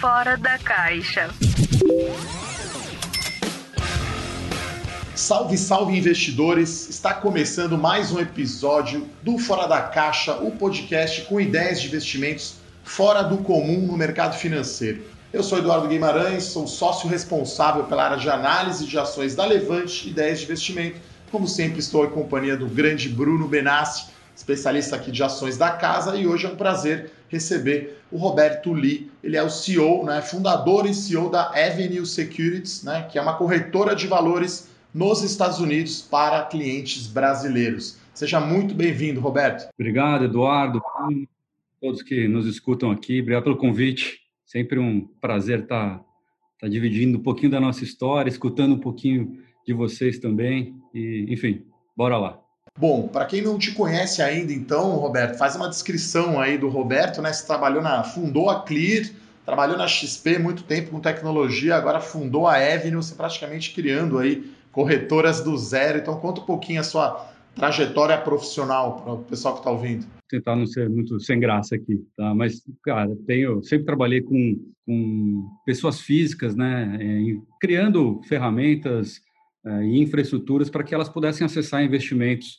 Fora da caixa. Salve, salve investidores! Está começando mais um episódio do Fora da Caixa, o podcast com ideias de investimentos fora do comum no mercado financeiro. Eu sou Eduardo Guimarães, sou sócio responsável pela área de análise de ações da Levante Ideias de Investimento. Como sempre, estou em companhia do grande Bruno Benassi, especialista aqui de ações da casa, e hoje é um prazer receber o Roberto Lee. Ele é o CEO, né, fundador e CEO da Avenue Securities, né, que é uma corretora de valores nos Estados Unidos para clientes brasileiros. Seja muito bem-vindo, Roberto. Obrigado, Eduardo. Todos que nos escutam aqui, obrigado pelo convite. Sempre um prazer estar, tá, tá dividindo um pouquinho da nossa história, escutando um pouquinho de vocês também. E, enfim, bora lá. Bom, para quem não te conhece ainda, então, Roberto, faz uma descrição aí do Roberto, né? Você trabalhou na, fundou a Clear, trabalhou na XP muito tempo com tecnologia, agora fundou a Avenue, você praticamente criando aí corretoras do zero. Então, conta um pouquinho a sua trajetória profissional para o pessoal que está ouvindo tentar não ser muito sem graça aqui, tá? Mas, cara, tenho sempre trabalhei com, com pessoas físicas, né? É, criando ferramentas e infraestruturas para que elas pudessem acessar investimentos.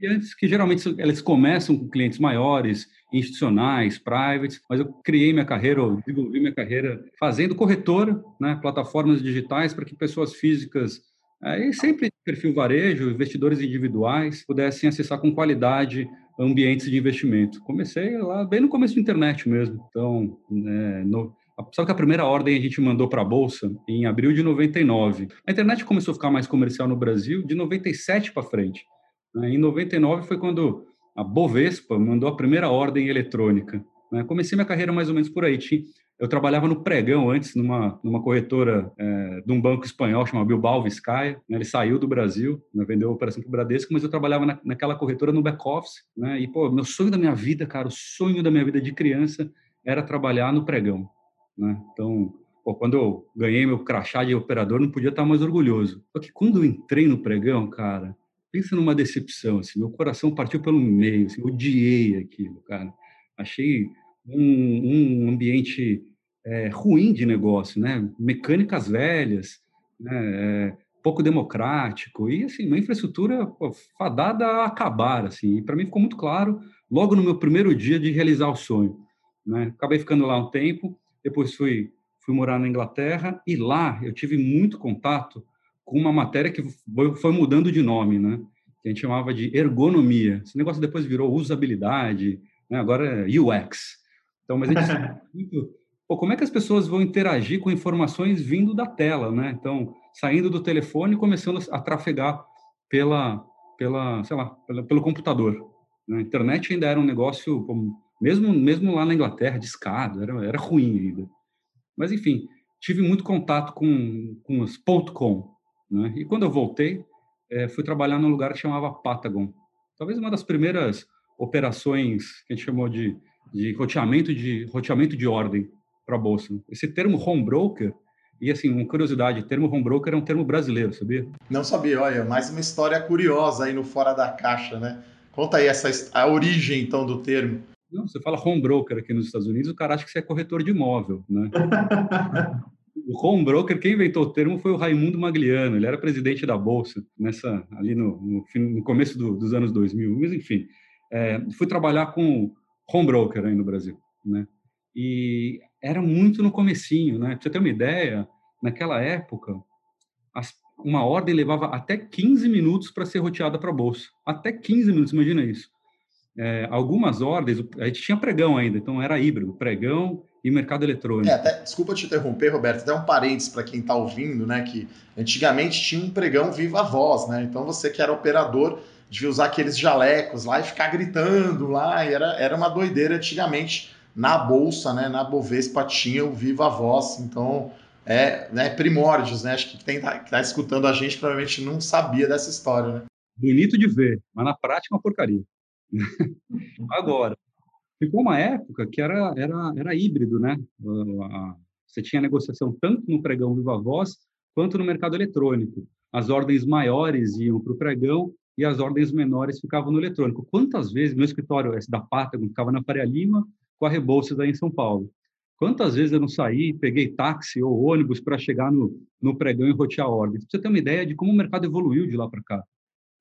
E antes que geralmente elas começam com clientes maiores, institucionais, privates, mas eu criei minha carreira, eu desenvolvi minha carreira fazendo corretora, né? Plataformas digitais para que pessoas físicas é, e sempre perfil varejo, investidores individuais pudessem acessar com qualidade ambientes de investimento. Comecei lá bem no começo da internet mesmo. Então, é, no, Sabe que a primeira ordem a gente mandou para a Bolsa em abril de 99. A internet começou a ficar mais comercial no Brasil de 97 para frente. Né? Em 99 foi quando a Bovespa mandou a primeira ordem eletrônica. Né? Comecei minha carreira mais ou menos por aí. Eu trabalhava no pregão antes, numa, numa corretora é, de um banco espanhol chamado Bilbao Vizcaya. Né? Ele saiu do Brasil, né? vendeu a operação para o Bradesco, mas eu trabalhava na, naquela corretora no back-office. Né? E, pô, meu sonho da minha vida, cara, o sonho da minha vida de criança era trabalhar no pregão. Né? Então, pô, quando eu ganhei meu crachá de operador, não podia estar mais orgulhoso. Só que quando eu entrei no pregão, cara, pensa numa decepção, assim, meu coração partiu pelo meio, assim, odiei aquilo, cara. Achei um, um ambiente é, ruim de negócio, né? Mecânicas velhas, né? É, pouco democrático e assim uma infraestrutura pô, fadada a acabar, assim. Para mim ficou muito claro logo no meu primeiro dia de realizar o sonho. Né? Acabei ficando lá um tempo, depois fui fui morar na Inglaterra e lá eu tive muito contato com uma matéria que foi mudando de nome, né? Que a gente chamava de ergonomia. Esse negócio depois virou usabilidade, né? agora é UX. Então, mas a gente muito pô, como é que as pessoas vão interagir com informações vindo da tela, né? Então, saindo do telefone e começando a trafegar pela, pela sei lá, pela, pelo computador. Né? A internet ainda era um negócio, mesmo, mesmo lá na Inglaterra, de escada, era, era ruim ainda. Mas, enfim, tive muito contato com, com os .com, né? E quando eu voltei, é, fui trabalhar num lugar que chamava Patagon. Talvez uma das primeiras operações que a gente chamou de, de roteamento de roteamento de ordem para a bolsa. Esse termo home broker, e assim, uma curiosidade, o termo home broker é um termo brasileiro, sabia? Não sabia, olha, mais uma história curiosa aí no Fora da Caixa, né? Conta aí essa, a origem, então, do termo. Não, você fala home broker aqui nos Estados Unidos, o cara acha que você é corretor de imóvel, né? o home broker, quem inventou o termo foi o Raimundo Magliano, ele era presidente da Bolsa, nessa, ali no, no, no começo do, dos anos 2000, mas enfim, é, fui trabalhar com home broker aí no Brasil, né? E era muito no comecinho, né? Pra você ter uma ideia, naquela época, as, uma ordem levava até 15 minutos para ser roteada para a bolsa. Até 15 minutos, imagina isso. É, algumas ordens, a gente tinha pregão ainda, então era híbrido, pregão e mercado eletrônico. É, até, desculpa te interromper, Roberto, até um parênteses para quem está ouvindo, né, que antigamente tinha um pregão viva voz, né, então você que era operador devia usar aqueles jalecos lá e ficar gritando lá, e era, era uma doideira antigamente na bolsa, né, na Bovespa tinha o Viva Voz, então é né, primórdios, né? Acho que quem está tá escutando a gente provavelmente não sabia dessa história, né? Bonito de ver, mas na prática é uma porcaria. Agora, ficou uma época que era, era, era híbrido, né? Você tinha negociação tanto no pregão Viva Voz quanto no mercado eletrônico. As ordens maiores iam para o pregão e as ordens menores ficavam no eletrônico. Quantas vezes meu escritório, esse da Patagon, ficava na Faria Lima, com a Rebouças aí em São Paulo. Quantas vezes eu não saí, peguei táxi ou ônibus para chegar no, no pregão e rotear ordens? Para você ter uma ideia de como o mercado evoluiu de lá para cá.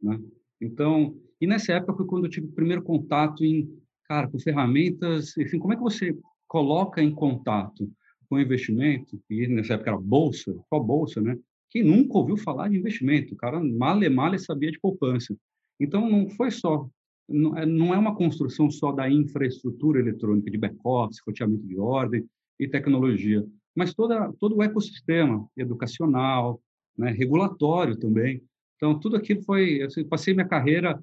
Né? Então, e nessa época foi quando eu tive o primeiro contato em, cara, com ferramentas, enfim, como é que você coloca em contato com investimento, e nessa época era bolsa, qual bolsa, né? Quem nunca ouviu falar de investimento? O cara male male sabia de poupança. Então, não foi só, não é, é uma construção só da infraestrutura eletrônica, de back-office, roteamento de ordem e tecnologia, mas toda, todo o ecossistema educacional, né, regulatório também. Então, tudo aquilo foi. Eu passei minha carreira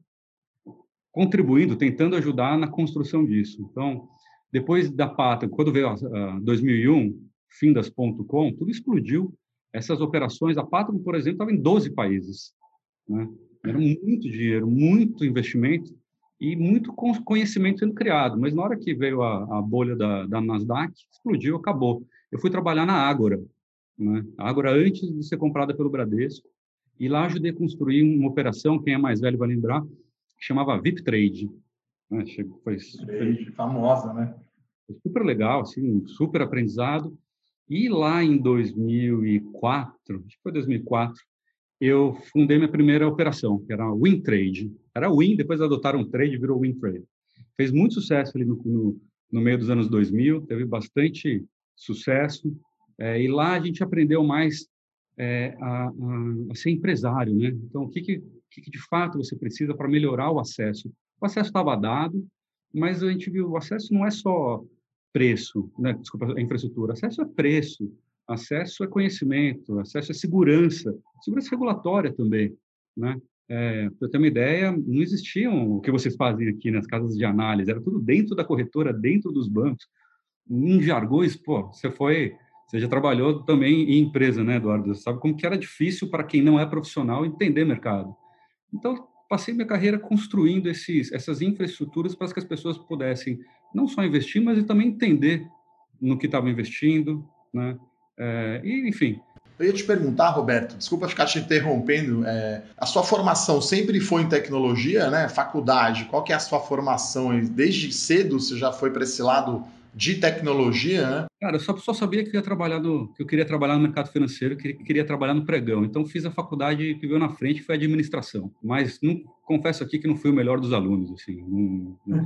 contribuindo, tentando ajudar na construção disso. Então, depois da Pata, quando veio a, 2001, fim das .com, tudo explodiu. Essas operações, a Patron, por exemplo, estava em 12 países. Né? Era muito dinheiro, muito investimento e muito conhecimento sendo criado. Mas na hora que veio a, a bolha da, da, Nasdaq, explodiu, acabou. Eu fui trabalhar na Ágora. Né? Ágora, antes de ser comprada pelo Bradesco, e lá ajudei a construir uma operação, quem é mais velho vai lembrar, que chamava VIP Trade. Né? Foi super, famosa, né? Super legal, assim, super aprendizado. E lá em 2004, acho que foi 2004, eu fundei minha primeira operação, que era a WinTrade. Era Win, depois adotaram Trade, virou WinTrade. Fez muito sucesso ali no, no, no meio dos anos 2000, teve bastante sucesso. É, e lá a gente aprendeu mais é, a, a, a, ser empresário, né? Então, o que, que, que de fato você precisa para melhorar o acesso? O acesso estava dado, mas a gente viu o acesso não é só preço, né? desculpa, a infraestrutura. Acesso é preço, acesso é conhecimento, acesso é segurança, segurança regulatória também, né? É, para ter uma ideia, não existiam o que vocês fazem aqui nas casas de análise, era tudo dentro da corretora, dentro dos bancos. Em jargões, pô, você foi, você já trabalhou também em empresa, né, Eduardo? Você sabe como que era difícil para quem não é profissional entender mercado. Então, passei minha carreira construindo esses, essas infraestruturas para que as pessoas pudessem não só investir, mas também entender no que estavam investindo, né? É, e, enfim. Eu ia te perguntar, Roberto, desculpa ficar te interrompendo, é, a sua formação sempre foi em tecnologia, né? Faculdade, qual que é a sua formação? Desde cedo você já foi para esse lado de tecnologia, né? Cara, eu só, só sabia que eu, ia trabalhar no, que eu queria trabalhar no mercado financeiro, que queria trabalhar no pregão. Então, fiz a faculdade que veio na frente, foi administração. Mas não, confesso aqui que não fui o melhor dos alunos, assim. Não, não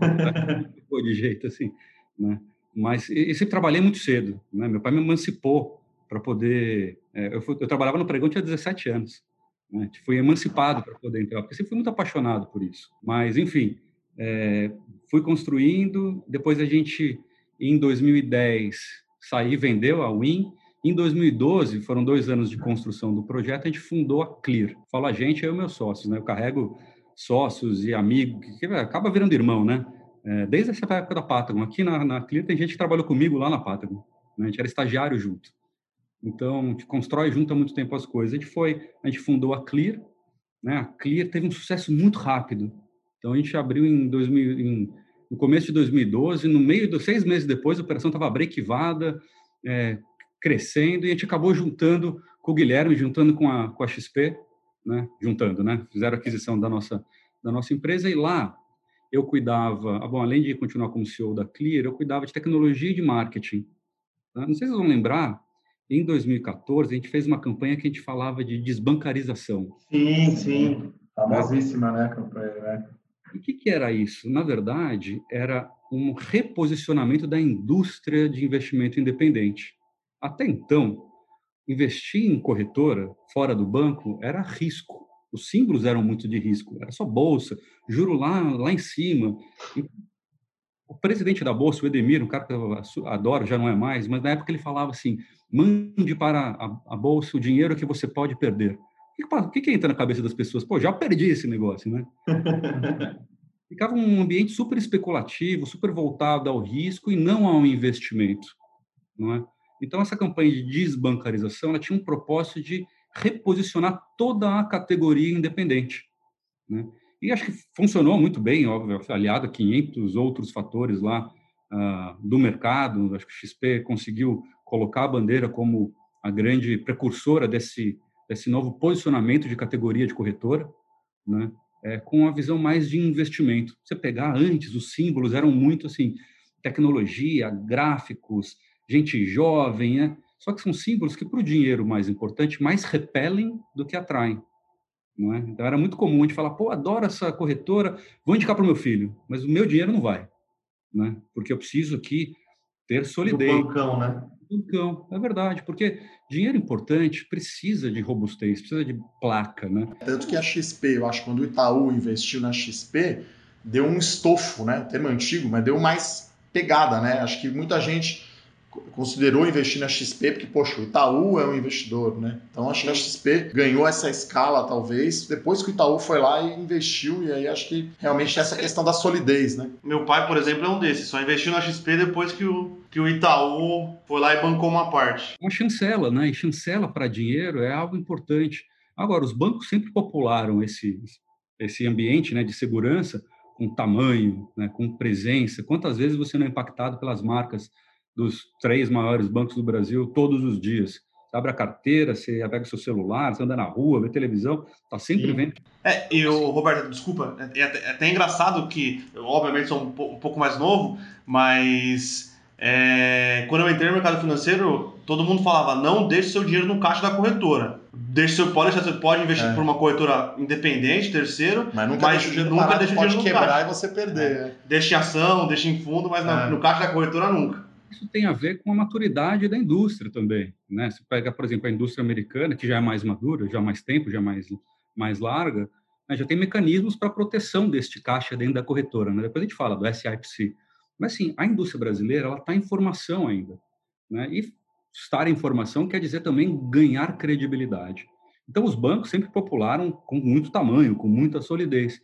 foi de jeito, assim, né? Mas eu sempre trabalhei muito cedo, né? Meu pai me emancipou para poder... É, eu, fui, eu, trabalhava no pregão, tinha 17 anos. Né? Fui emancipado para poder entrar, porque sempre fui muito apaixonado por isso. Mas, enfim, é, fui construindo, depois a gente em 2010, saí, vendeu a Win. Em 2012, foram dois anos de construção do projeto, a gente fundou a Clear. Fala a gente, eu e meus sócios, né? Eu carrego sócios e amigos, que acaba virando irmão, né? É, desde essa época da Patagon. Aqui na, na Clear tem gente que trabalhou comigo lá na Patagon. Né? A gente era estagiário junto. Então, a gente constrói junto há muito tempo as coisas. A gente foi, a gente fundou a Clear, né? A Clear teve um sucesso muito rápido. Então, a gente abriu em 2000, em no começo de 2012, no meio dos seis meses depois, a operação estava brequivada, é, crescendo, e a gente acabou juntando com o Guilherme, juntando com a, com a XP, né? juntando, né? fizeram aquisição da nossa, da nossa empresa, e lá eu cuidava, ah, bom, além de continuar como CEO da Clear, eu cuidava de tecnologia e de marketing. Tá? Não sei se vocês vão lembrar, em 2014, a gente fez uma campanha que a gente falava de desbancarização. Sim, sim. Famosíssima, né, campanha, né? E o que, que era isso? Na verdade, era um reposicionamento da indústria de investimento independente. Até então, investir em corretora fora do banco era risco. Os símbolos eram muito de risco. Era só bolsa, juro lá, lá em cima. O presidente da bolsa, o Edemir, um cara que eu adoro, já não é mais, mas na época ele falava assim: mande para a bolsa o dinheiro que você pode perder. O que, que entra na cabeça das pessoas? Pô, já perdi esse negócio, né? Ficava um ambiente super especulativo, super voltado ao risco e não ao investimento, não é? Então, essa campanha de desbancarização ela tinha um propósito de reposicionar toda a categoria independente. Né? E acho que funcionou muito bem, óbvio, aliado a 500 outros fatores lá uh, do mercado. Acho que o XP conseguiu colocar a bandeira como a grande precursora desse, desse novo posicionamento de categoria de corretora, né? é, com a visão mais de investimento. Você pegar antes, os símbolos eram muito assim, tecnologia, gráficos, gente jovem, né? Só que são símbolos que, para o dinheiro mais importante, mais repelem do que atraem. Não é? Então era muito comum a gente falar, pô, adoro essa corretora, vou indicar para o meu filho, mas o meu dinheiro não vai, né? Porque eu preciso aqui ter solidez. Do bancão, né? Bancão, é verdade, porque dinheiro importante precisa de robustez, precisa de placa, né? Tanto que a XP, eu acho que quando o Itaú investiu na XP, deu um estofo, né? Termo antigo, mas deu mais pegada, né? Acho que muita gente considerou investir na XP, porque, poxa, o Itaú é um investidor, né? Então acho que a XP ganhou essa escala, talvez, depois que o Itaú foi lá e investiu, e aí acho que realmente essa questão da solidez, né? Meu pai, por exemplo, é um desses, só investiu na XP depois que o, que o Itaú foi lá e bancou uma parte. Uma chancela, né? E chancela para dinheiro é algo importante. Agora, os bancos sempre popularam esse, esse ambiente né, de segurança com tamanho, né, com presença. Quantas vezes você não é impactado pelas marcas dos três maiores bancos do Brasil todos os dias. Você abre a carteira, você pega o seu celular, você anda na rua, vê televisão, tá sempre Sim. vendo. É, e o Roberto, desculpa, é, é, até, é até engraçado que, eu, obviamente, sou um, um, pouco mais novo, mas é, quando eu entrei no mercado financeiro, todo mundo falava: não deixe seu dinheiro no caixa da corretora. Deixe seu, pode, você pode investir é. por uma corretora independente, terceiro, mas nunca mas deixa o dinheiro, nunca deixa o dinheiro no quebrar caixa. e você perder. É. Deixe em ação, deixe em fundo, mas é. no caixa da corretora nunca isso tem a ver com a maturidade da indústria também. Né? Se pega, por exemplo, a indústria americana, que já é mais madura, já há mais tempo, já é mais, mais larga, né? já tem mecanismos para proteção deste caixa dentro da corretora. Né? Depois a gente fala do SIPC. Mas, sim, a indústria brasileira ela está em formação ainda. Né? E estar em formação quer dizer também ganhar credibilidade. Então, os bancos sempre popularam com muito tamanho, com muita solidez.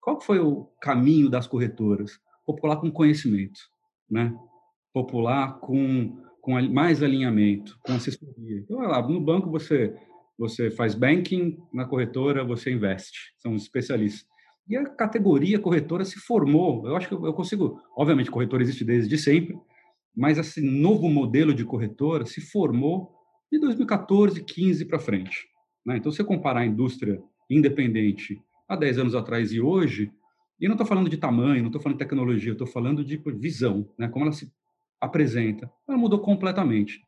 Qual foi o caminho das corretoras? Popular com conhecimento, né? popular com, com mais alinhamento, com assessoria. Então, lá, no banco você você faz banking, na corretora você investe, são especialistas. E a categoria corretora se formou, eu acho que eu consigo, obviamente corretora existe desde sempre, mas esse novo modelo de corretora se formou de 2014, 15 para frente. Né? Então, se você comparar a indústria independente há 10 anos atrás e hoje, e não estou falando de tamanho, não estou falando de tecnologia, estou falando de visão, né? como ela se apresenta. Ela mudou completamente.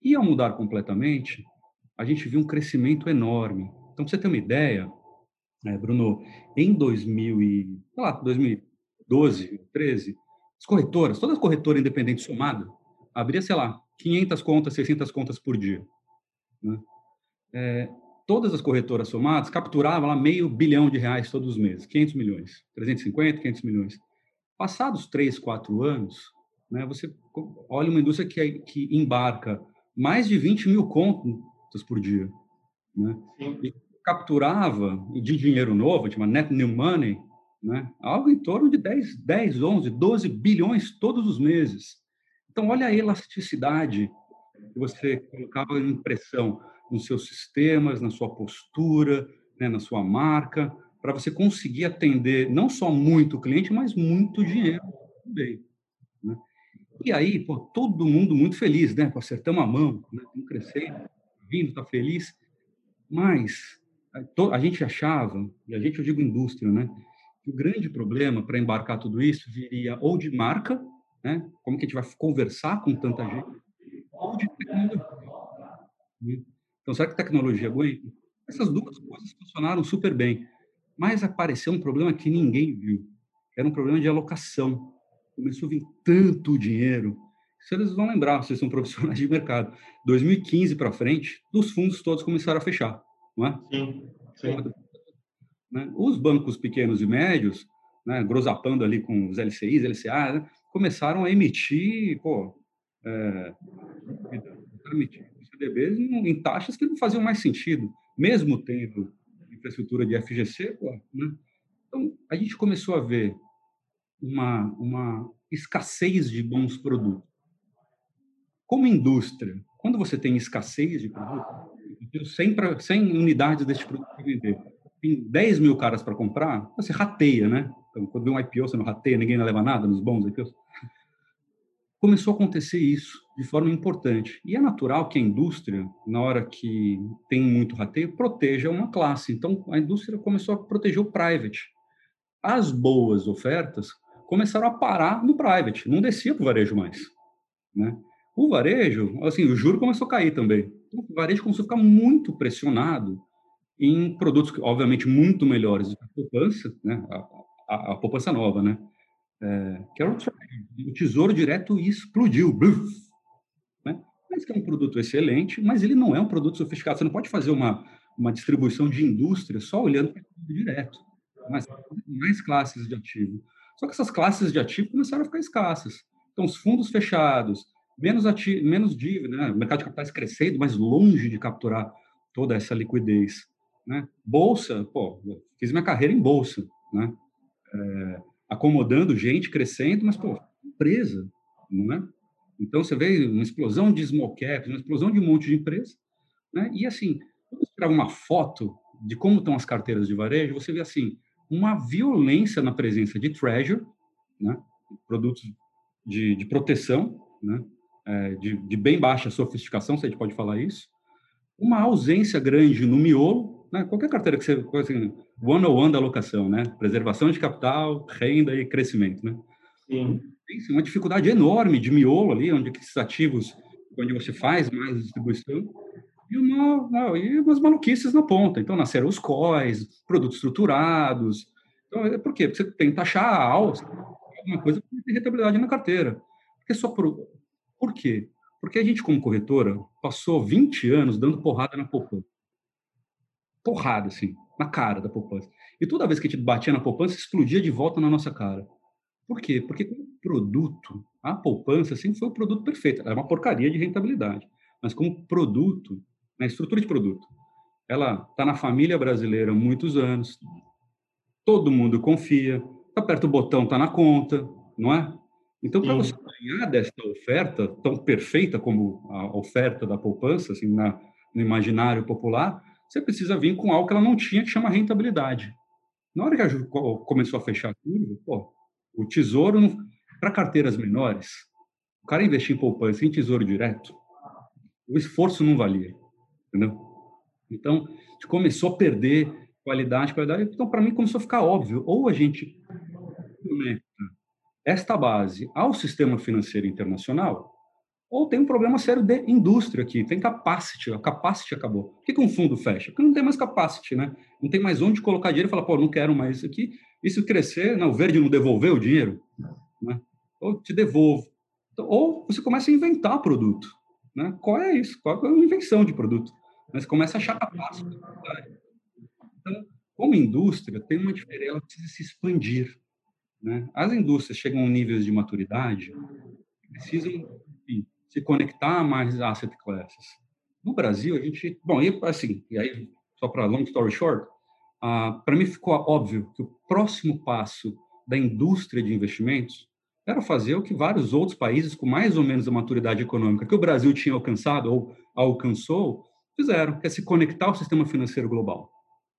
E ao mudar completamente, a gente viu um crescimento enorme. Então, para você ter uma ideia, é, Bruno, em 2000 e, lá, 2012, 13, as corretoras, todas as corretoras independentes somadas, abria, sei lá, 500 contas, 600 contas por dia. Né? É, todas as corretoras somadas capturavam lá meio bilhão de reais todos os meses, 500 milhões, 350, 500 milhões. Passados 3, 4 anos, né? Você olha uma indústria que, que embarca mais de 20 mil contas por dia. Né? E capturava de dinheiro novo, chama net new money, né? algo em torno de 10, 10, 11, 12 bilhões todos os meses. Então, olha a elasticidade que você colocava em pressão nos seus sistemas, na sua postura, né, na sua marca, para você conseguir atender não só muito cliente, mas muito dinheiro também. Né? E aí, pô, todo mundo muito feliz, né? Acertamos a mão, né? Crescendo, vindo, está feliz. Mas a gente achava, e a gente, eu digo indústria, né? O grande problema para embarcar tudo isso viria ou de marca, né? Como que a gente vai conversar com tanta gente, ou de tecnologia. Né? Então, será que tecnologia aguenta? Essas duas coisas funcionaram super bem. Mas apareceu um problema que ninguém viu. Era um problema de alocação começou a vir tanto dinheiro. Vocês vão lembrar, vocês são profissionais de mercado. 2015 para frente, os fundos todos começaram a fechar, não é? Sim. sim. Né? Os bancos pequenos e médios, né, grosapando ali com os LCIs, LCA, né, começaram a emitir, pô, é, emitir CDBs em, em, taxas que não faziam mais sentido, mesmo tendo infraestrutura de FGC, pô, né? Então, a gente começou a ver uma, uma escassez de bons produtos. Como indústria, quando você tem escassez de produto, 100, 100 unidades deste produto para vender, tem 10 mil caras para comprar, você rateia, né? Então, quando vem um IPO, você não rateia, ninguém não leva nada nos bons IPOs. começou a acontecer isso de forma importante. E é natural que a indústria, na hora que tem muito rateio, proteja uma classe. Então, a indústria começou a proteger o private. As boas ofertas começaram a parar no private, não descia para o varejo mais. Né? O varejo, assim, o juro começou a cair também. O varejo começou a ficar muito pressionado em produtos, obviamente, muito melhores do que a poupança, né? a, a, a poupança nova, né? É, que era o, o tesouro direto explodiu. Né? Mas que é um produto excelente, mas ele não é um produto sofisticado. Você não pode fazer uma, uma distribuição de indústria só olhando para o direto. Mas mais classes de ativo. Só que essas classes de ativo começaram a ficar escassas. Então, os fundos fechados, menos, ativo, menos dívida, né? mercado de capitais crescendo, mas longe de capturar toda essa liquidez. Né? Bolsa, pô, fiz minha carreira em bolsa, né? É, acomodando gente, crescendo, mas, pô, empresa, não é? Então, você vê uma explosão de small caps, uma explosão de um monte de empresa, né? E, assim, quando você uma foto de como estão as carteiras de varejo, você vê, assim, uma violência na presença de treasure, né? Produtos de, de proteção, né? É, de, de bem baixa sofisticação, se a gente pode falar isso, uma ausência grande no miolo, né? qualquer carteira que você, assim, one on one da alocação, né? Preservação de capital, renda e crescimento, né? Sim. Tem uma dificuldade enorme de miolo ali, onde esses ativos, onde você faz mais distribuição, e, uma, e umas maluquices na ponta. Então, nasceram os COIs, produtos estruturados. Então, é por quê? Porque você tem que taxar alta, alguma coisa para ter rentabilidade na carteira. Porque só por... Por quê? Porque a gente, como corretora, passou 20 anos dando porrada na poupança porrada, assim, na cara da poupança. E toda vez que a gente batia na poupança, explodia de volta na nossa cara. Por quê? Porque como produto, a poupança sempre foi o produto perfeito. Era uma porcaria de rentabilidade. Mas como produto, na né, estrutura de produto, ela está na família brasileira há muitos anos, todo mundo confia, aperta o botão, está na conta, não é? Então, para você ganhar dessa oferta tão perfeita como a oferta da poupança, assim, na, no imaginário popular, você precisa vir com algo que ela não tinha, que chama rentabilidade. Na hora que a começou a fechar curva, pô, o tesouro, para carteiras menores, o cara investir em poupança em tesouro direto, o esforço não valia, entendeu? Então, a gente começou a perder qualidade, qualidade. Então, para mim, começou a ficar óbvio. Ou a gente esta base ao sistema financeiro internacional, ou tem um problema sério de indústria aqui, tem capacity, a capacity acabou. Por que, que um fundo fecha? Porque não tem mais capacity, né? Não tem mais onde colocar dinheiro e falar, pô, não quero mais isso aqui. Se crescer, não, o verde não devolveu o dinheiro, né? Ou te devolvo. Então, ou você começa a inventar produto, né? Qual é isso? Qual é a invenção de produto? Mas começa a achar capacity. Então, como indústria, tem uma diferença, ela precisa se expandir. Né? As indústrias chegam a níveis de maturidade, precisam se conectar mais asset classes. No Brasil, a gente, bom, e assim, e aí só para long story short, para mim ficou óbvio que o próximo passo da indústria de investimentos era fazer o que vários outros países com mais ou menos a maturidade econômica que o Brasil tinha alcançado ou alcançou fizeram, que é se conectar ao sistema financeiro global.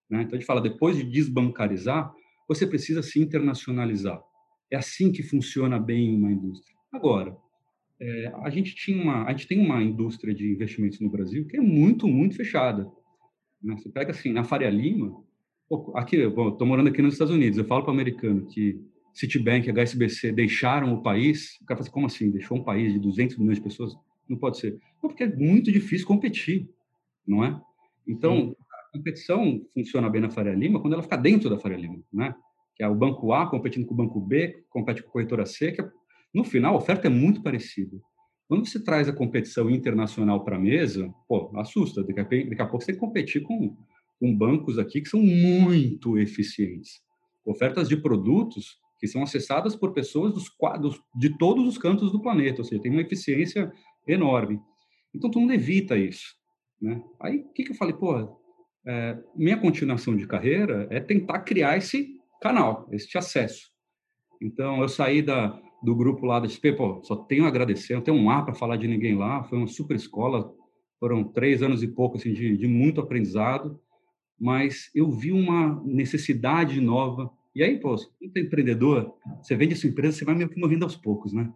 Né? Então a gente fala depois de desbancarizar, você precisa se internacionalizar. É assim que funciona bem uma indústria. Agora, é, a gente tinha uma, a gente tem uma indústria de investimentos no Brasil que é muito, muito fechada. Né? Você pega assim, na Faria Lima, aqui, estou morando aqui nos Estados Unidos, eu falo para o americano que Citibank e HSBC deixaram o país, o cara fala assim, como assim? Deixou um país de 200 milhões de pessoas? Não pode ser. Não, porque é muito difícil competir, não é? Então, Sim. Competição funciona bem na Faria Lima quando ela fica dentro da Faria Lima, né? Que é o banco A competindo com o banco B, compete com a corretora C, que é no final, a oferta é muito parecida. Quando você traz a competição internacional para a mesa, pô, assusta. Daqui a, daqui a, pouco você tem que competir com, com bancos aqui que são muito eficientes. Ofertas de produtos que são acessadas por pessoas dos quadros, de todos os cantos do planeta, ou seja, tem uma eficiência enorme. Então, todo mundo evita isso. Né? Aí, o que, que eu falei? Pô, é, minha continuação de carreira é tentar criar esse canal, esse acesso. Então, eu saí da, do grupo lá da XP, pô, só tenho a agradecer, não tenho um ar para falar de ninguém lá, foi uma super escola, foram três anos e pouco assim, de, de muito aprendizado, mas eu vi uma necessidade nova, e aí, pô, é empreendedor, você vende a sua empresa, você vai meio que morrendo aos poucos, né?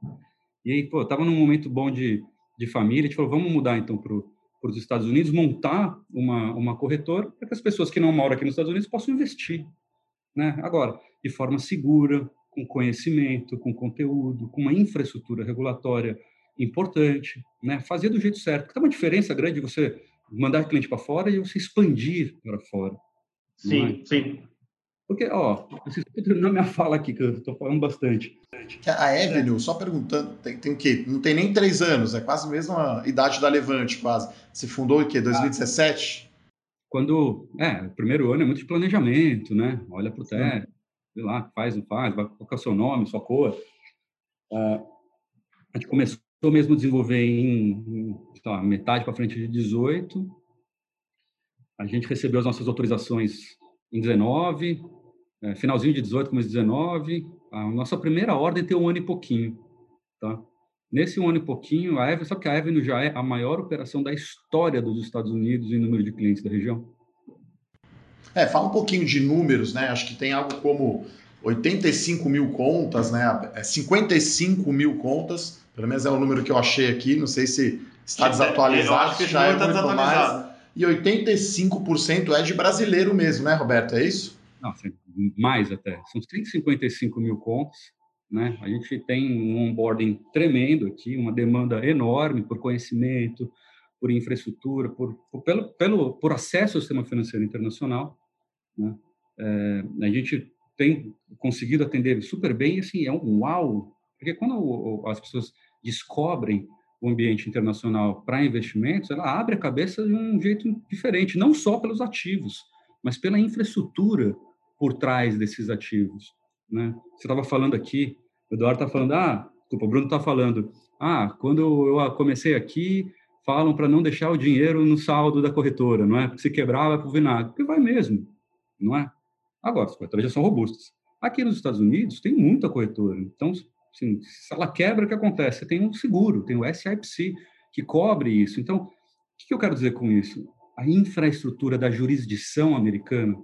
E aí, pô, tava num momento bom de, de família, a gente falou, vamos mudar então para os Estados Unidos, montar uma, uma corretora para que as pessoas que não moram aqui nos Estados Unidos possam investir. Né? Agora, de forma segura, com conhecimento, com conteúdo, com uma infraestrutura regulatória importante, né? fazer do jeito certo. Porque tem uma diferença grande de você mandar cliente para fora e você expandir para fora. Sim, é? sim. Porque, ó, preciso terminar minha fala aqui, que eu estou falando bastante. A Avenue, só perguntando, tem, tem o quê? Não tem nem três anos, é quase a mesma idade da Levante, quase. Se fundou em quê? 2017? Quando, é, o primeiro ano é muito de planejamento, né? Olha para o teto, sei lá, faz, não faz, qual é o seu nome, sua cor. Uh, a gente começou mesmo a desenvolver em, em lá, metade para frente de 18. A gente recebeu as nossas autorizações em 19, é, finalzinho de 18, começo de 19. A nossa primeira ordem tem um ano e pouquinho, tá? Nesse um ano e pouquinho, a Avenue, só que a Avenue já é a maior operação da história dos Estados Unidos em número de clientes da região. É, fala um pouquinho de números, né? Acho que tem algo como 85 mil contas, né? 55 é, mil contas, pelo menos é o número que eu achei aqui, não sei se está desatualizado, eu acho que já é muito mais e 85% é de brasileiro mesmo, né, Roberto? É isso? Não, mais até. São 155 mil contas. Né? A gente tem um onboarding tremendo aqui, uma demanda enorme por conhecimento, por infraestrutura, por, por pelo, pelo, por acesso ao sistema financeiro internacional. Né? É, a gente tem conseguido atender super bem, assim, é um uau, porque quando as pessoas descobrem o ambiente internacional para investimentos, ela abre a cabeça de um jeito diferente, não só pelos ativos, mas pela infraestrutura por trás desses ativos. Né? Você estava falando aqui, o Eduardo está falando, ah, desculpa, o Bruno está falando, ah, quando eu comecei aqui, falam para não deixar o dinheiro no saldo da corretora, não é? Porque se quebrar vai para o vinagre, porque vai mesmo, não é? Agora, as corretoras já são robustas. Aqui nos Estados Unidos tem muita corretora, então Assim, se ela quebra, o que acontece? Você tem um seguro, tem o SIPC, que cobre isso. Então, o que eu quero dizer com isso? A infraestrutura da jurisdição americana,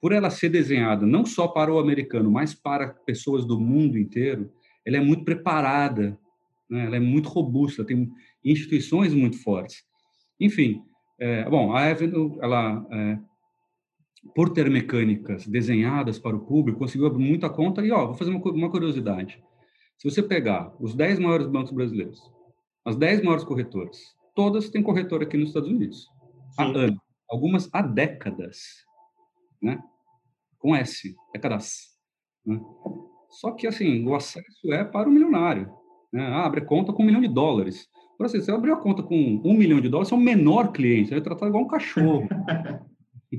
por ela ser desenhada não só para o americano, mas para pessoas do mundo inteiro, ela é muito preparada, né? ela é muito robusta, tem instituições muito fortes. Enfim, é, bom, a Avenue, ela, é, por ter mecânicas desenhadas para o público, conseguiu abrir muita conta. E, ó, vou fazer uma, uma curiosidade. Se você pegar os 10 maiores bancos brasileiros, as 10 maiores corretoras, todas têm corretora aqui nos Estados Unidos. Há anos. Algumas há décadas. Né? Com S, décadas. Né? Só que, assim, o acesso é para o milionário. Né? Ah, abre conta com um milhão de dólares. Por assim, você abrir a conta com um milhão de dólares, você é o menor cliente, você vai tratar igual um cachorro.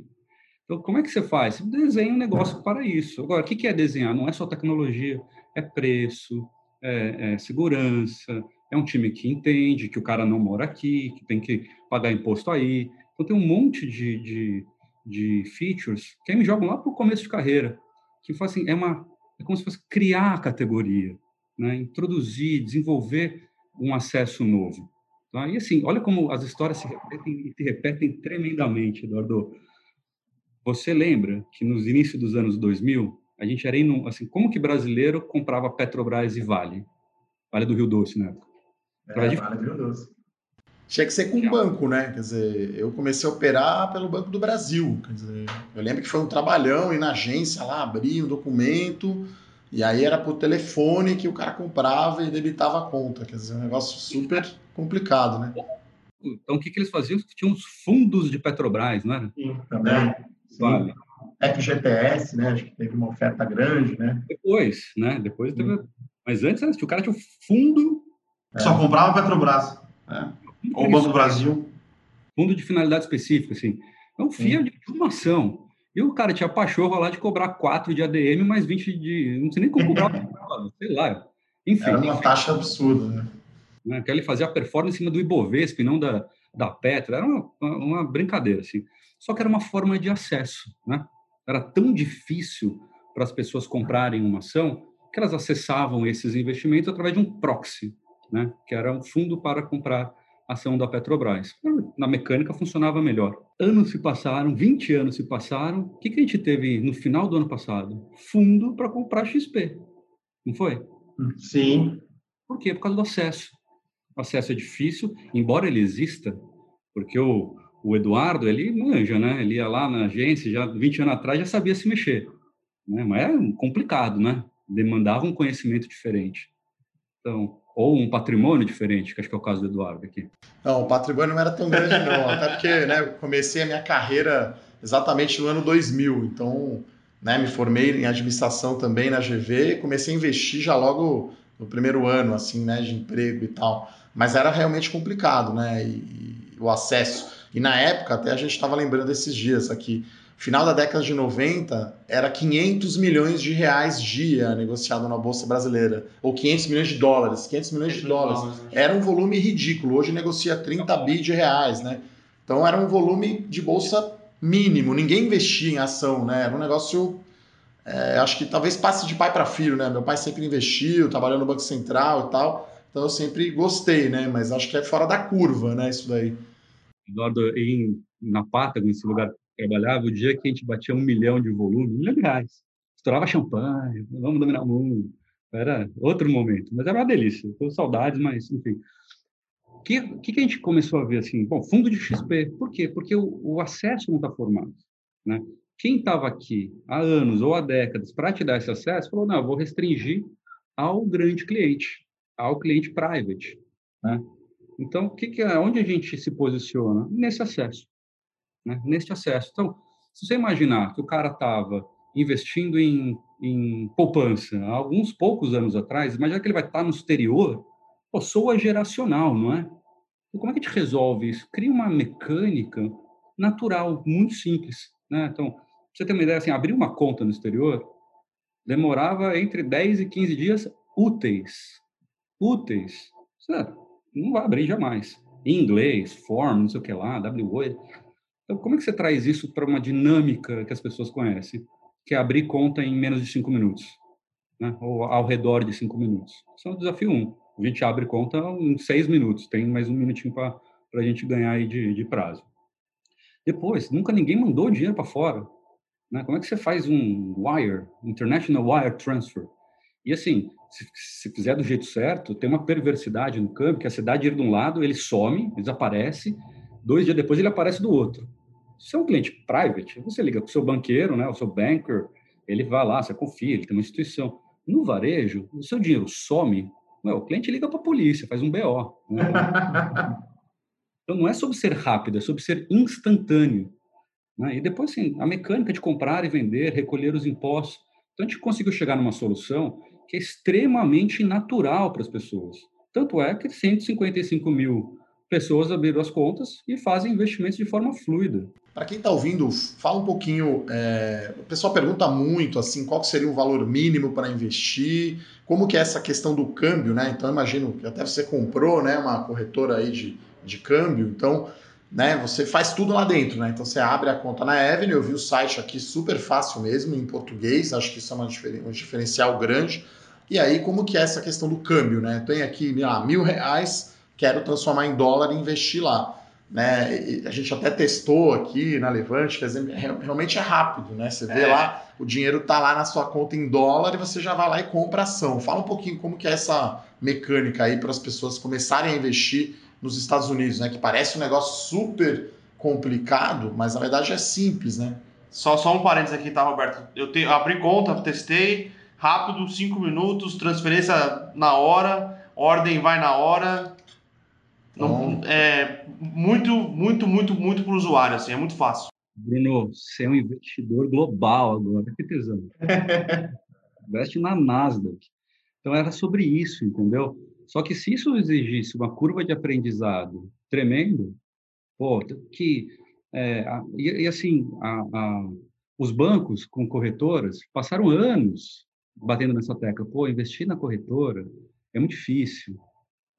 então, como é que você faz? Você desenha um negócio para isso. Agora, o que é desenhar? Não é só tecnologia, é preço, é, é, segurança, é um time que entende que o cara não mora aqui, que tem que pagar imposto aí. Então tem um monte de, de, de features que aí me jogam lá para o começo de carreira, que assim, é, uma, é como se fosse criar a categoria, né? introduzir, desenvolver um acesso novo. Tá? E assim, olha como as histórias se repetem e se repetem tremendamente, Eduardo. Você lembra que nos inícios dos anos 2000, a gente era indo, assim, como que brasileiro comprava Petrobras e Vale? Vale do Rio Doce, né? É, vale do Rio Doce. Tinha que ser com um banco, né? Quer dizer, eu comecei a operar pelo Banco do Brasil. Quer dizer, eu lembro que foi um trabalhão ir na agência lá, abrir um documento, e aí era por telefone que o cara comprava e debitava a conta. Quer dizer, um negócio super complicado, né? Então, o que, que eles faziam? Tinham os fundos de Petrobras, não era? Sim, também. Vale. FGTS, né? Acho que teve uma oferta grande, né? Depois, né? Depois teve. Mas antes, o cara tinha um fundo. É. Só comprava Petrobras. É. Ou o Banco do Brasil. Fundo de finalidade específica, assim. Então, FIA de uma ação. E o cara tinha pachorra lá de cobrar 4 de ADM mais 20 de. Não sei nem como cobrar, sei lá. Enfim. Era uma enfim. taxa absurda, né? né? Que ele fazia a performance em cima do Ibovespa e não da, da Petra. Era uma, uma brincadeira, assim. Só que era uma forma de acesso, né? Era tão difícil para as pessoas comprarem uma ação que elas acessavam esses investimentos através de um proxy, né? que era um fundo para comprar ação da Petrobras. Na mecânica funcionava melhor. Anos se passaram, 20 anos se passaram. O que, que a gente teve no final do ano passado? Fundo para comprar XP. Não foi? Sim. Por quê? Por causa do acesso. O acesso é difícil, embora ele exista, porque o, o Eduardo, ele manja, né? Ele ia lá na agência, já 20 anos atrás, já sabia se mexer. Né? Mas é complicado, né? Demandava um conhecimento diferente. Então, ou um patrimônio diferente, que acho que é o caso do Eduardo aqui. Não, o patrimônio não era tão grande não, até porque né, comecei a minha carreira exatamente no ano 2000, então né, me formei em administração também na GV, comecei a investir já logo no primeiro ano, assim, né, de emprego e tal, mas era realmente complicado, né, e, e o acesso. E na época, até a gente estava lembrando desses dias aqui, final da década de 90, era 500 milhões de reais dia negociado na Bolsa Brasileira. Ou 500 milhões de dólares. 500 milhões de dólares. Né? Era um volume ridículo. Hoje negocia 30 bi de reais, né? Então era um volume de bolsa mínimo. Ninguém investia em ação, né? Era um negócio... É, acho que talvez passe de pai para filho, né? Meu pai sempre investiu, trabalhou no Banco Central e tal. Então eu sempre gostei, né? Mas acho que é fora da curva, né? Isso daí. Eduardo, em, na Patagon, nesse lugar trabalhava, o dia que a gente batia um milhão de volume, um milhão de reais. Estourava champanhe, vamos dominar o mundo. Era outro momento, mas era uma delícia. Tô saudades, mas enfim. O que, que, que, a gente começou a ver assim? Bom, fundo de XP. Por quê? Porque o, o acesso não está formado. Né? Quem estava aqui há anos ou há décadas para te dar esse acesso, falou, não, vou restringir ao grande cliente, ao cliente private. Né? Então, que, que é, onde a gente se posiciona? Nesse acesso né, neste acesso. Então, se você imaginar que o cara estava investindo em, em poupança há alguns poucos anos atrás, imagina que ele vai estar no exterior, pô, soa geracional, não é? Então, como é que a gente resolve isso? Cria uma mecânica natural, muito simples. Né? Então, pra você ter uma ideia, assim, abrir uma conta no exterior demorava entre 10 e 15 dias úteis. Úteis. Você não vai abrir jamais. Em inglês, form, não sei o que lá, W8. Então, como é que você traz isso para uma dinâmica que as pessoas conhecem, que é abrir conta em menos de cinco minutos, né? ou ao redor de cinco minutos? Isso é o desafio um. A gente abre conta em seis minutos, tem mais um minutinho para a gente ganhar aí de, de prazo. Depois, nunca ninguém mandou dinheiro para fora. Né? Como é que você faz um wire, international wire transfer? E assim, se, se fizer do jeito certo, tem uma perversidade no câmbio, que a cidade ir de um lado, ele some, desaparece, dois dias depois ele aparece do outro. Se é um cliente private, você liga com o seu banqueiro, né, o seu banker, ele vai lá, você confia, ele tem uma instituição. No varejo, o seu dinheiro some, o cliente liga para a polícia, faz um BO. Né? então, não é sobre ser rápido, é sobre ser instantâneo. Né? E depois, assim, a mecânica de comprar e vender, recolher os impostos. Então, a gente conseguiu chegar numa solução que é extremamente natural para as pessoas. Tanto é que 155 mil pessoas abriram as contas e fazem investimentos de forma fluida. Para quem está ouvindo, fala um pouquinho. É, o pessoal pergunta muito assim, qual seria o valor mínimo para investir, como que é essa questão do câmbio, né? Então imagino que até você comprou, né, uma corretora aí de, de câmbio, então, né, você faz tudo lá dentro, né? Então você abre a conta na Avenue, eu vi o site aqui super fácil mesmo em português, acho que isso é uma, um diferencial grande. E aí como que é essa questão do câmbio, né? Tem aqui ah, mil reais quero transformar em dólar e investir lá. Né? a gente até testou aqui na Levante, quer dizer, realmente é rápido, né? Você vê é. lá, o dinheiro está lá na sua conta em dólar e você já vai lá e compra ação. Fala um pouquinho como que é essa mecânica aí para as pessoas começarem a investir nos Estados Unidos, né? Que parece um negócio super complicado, mas na verdade é simples, né? Só, só um parênteses aqui, tá, Roberto? Eu, te, eu abri conta, testei, rápido, cinco minutos, transferência na hora, ordem vai na hora, não, é muito, muito, muito, muito para o usuário, assim, é muito fácil. Bruno, você é um investidor global agora, que tesão. Investe na Nasdaq. Então era sobre isso, entendeu? Só que se isso exigisse uma curva de aprendizado tremendo, pô, que é, e, e, assim, a, a, os bancos com corretoras passaram anos batendo nessa tecla. Pô, investir na corretora é muito difícil.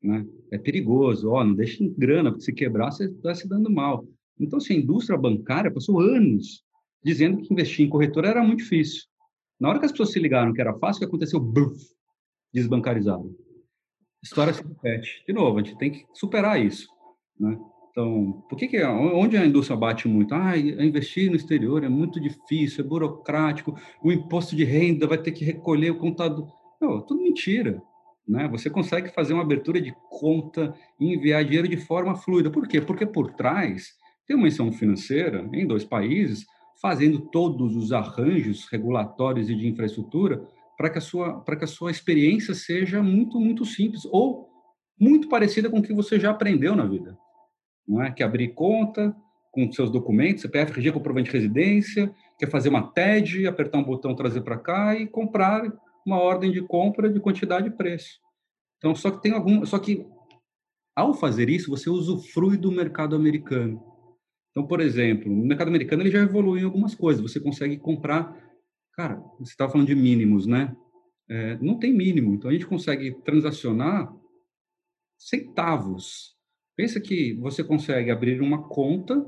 Né? É perigoso, ó, não deixe grana, porque se quebrar você está se dando mal. Então, se assim, a indústria bancária passou anos dizendo que investir em corretora era muito difícil. Na hora que as pessoas se ligaram que era fácil, o que aconteceu? Desbancarizado. História se repete. De novo, a gente tem que superar isso. Né? Então, por que, que onde a indústria bate muito? Ah, investir no exterior é muito difícil, é burocrático, o imposto de renda vai ter que recolher o contador. Não, tudo mentira. Né? Você consegue fazer uma abertura de conta e enviar dinheiro de forma fluida. Por quê? Porque por trás tem uma instituição financeira em dois países fazendo todos os arranjos regulatórios e de infraestrutura para que a sua para que a sua experiência seja muito muito simples ou muito parecida com o que você já aprendeu na vida, não é? Que abrir conta com seus documentos, CPF, RG, comprovante de residência, quer fazer uma TED, apertar um botão trazer para cá e comprar uma ordem de compra de quantidade e preço. Então, só que tem algum, só que ao fazer isso, você usufrui do mercado americano. Então, por exemplo, no mercado americano ele já evoluiu em algumas coisas. Você consegue comprar, cara, você estava falando de mínimos, né? É, não tem mínimo, então a gente consegue transacionar centavos. Pensa que você consegue abrir uma conta,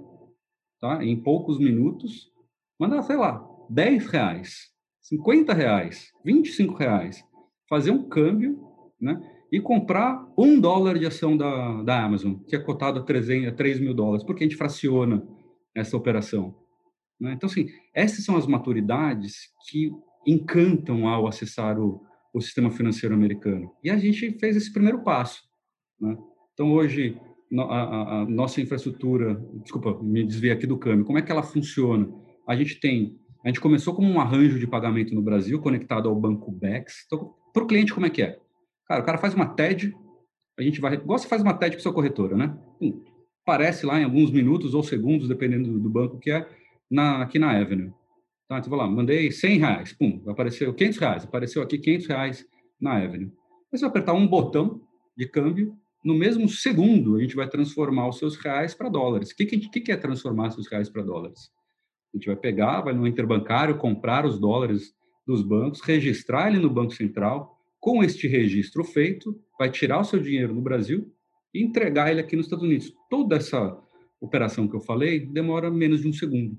tá? Em poucos minutos, mandar, sei lá, 10 reais 50 reais, 25 reais, fazer um câmbio, né? E comprar um dólar de ação da, da Amazon, que é cotado a 3, a 3 mil dólares, porque a gente fraciona essa operação. Né? Então, assim, essas são as maturidades que encantam ao acessar o, o sistema financeiro americano. E a gente fez esse primeiro passo. Né? Então, hoje, a, a, a, nossa infraestrutura, desculpa, me desviei aqui do câmbio, como é que ela funciona? A gente tem a gente começou como um arranjo de pagamento no Brasil, conectado ao banco Bex. Então, para o cliente, como é que é? Cara, o cara faz uma TED, a gente vai. Igual você faz uma TED para sua corretora, né? Hum, aparece lá em alguns minutos ou segundos, dependendo do, banco que é, na, aqui na Avenue. Tá, então, vou lá, mandei 100 reais, pum, apareceu 500 reais, apareceu aqui 500 reais na Avenue. Aí você vai apertar um botão de câmbio, no mesmo segundo a gente vai transformar os seus reais para dólares. O que, que, que é transformar seus reais para dólares? A gente vai pegar, vai no interbancário, comprar os dólares dos bancos, registrar ele no Banco Central. Com este registro feito, vai tirar o seu dinheiro no Brasil e entregar ele aqui nos Estados Unidos. Toda essa operação que eu falei demora menos de um segundo.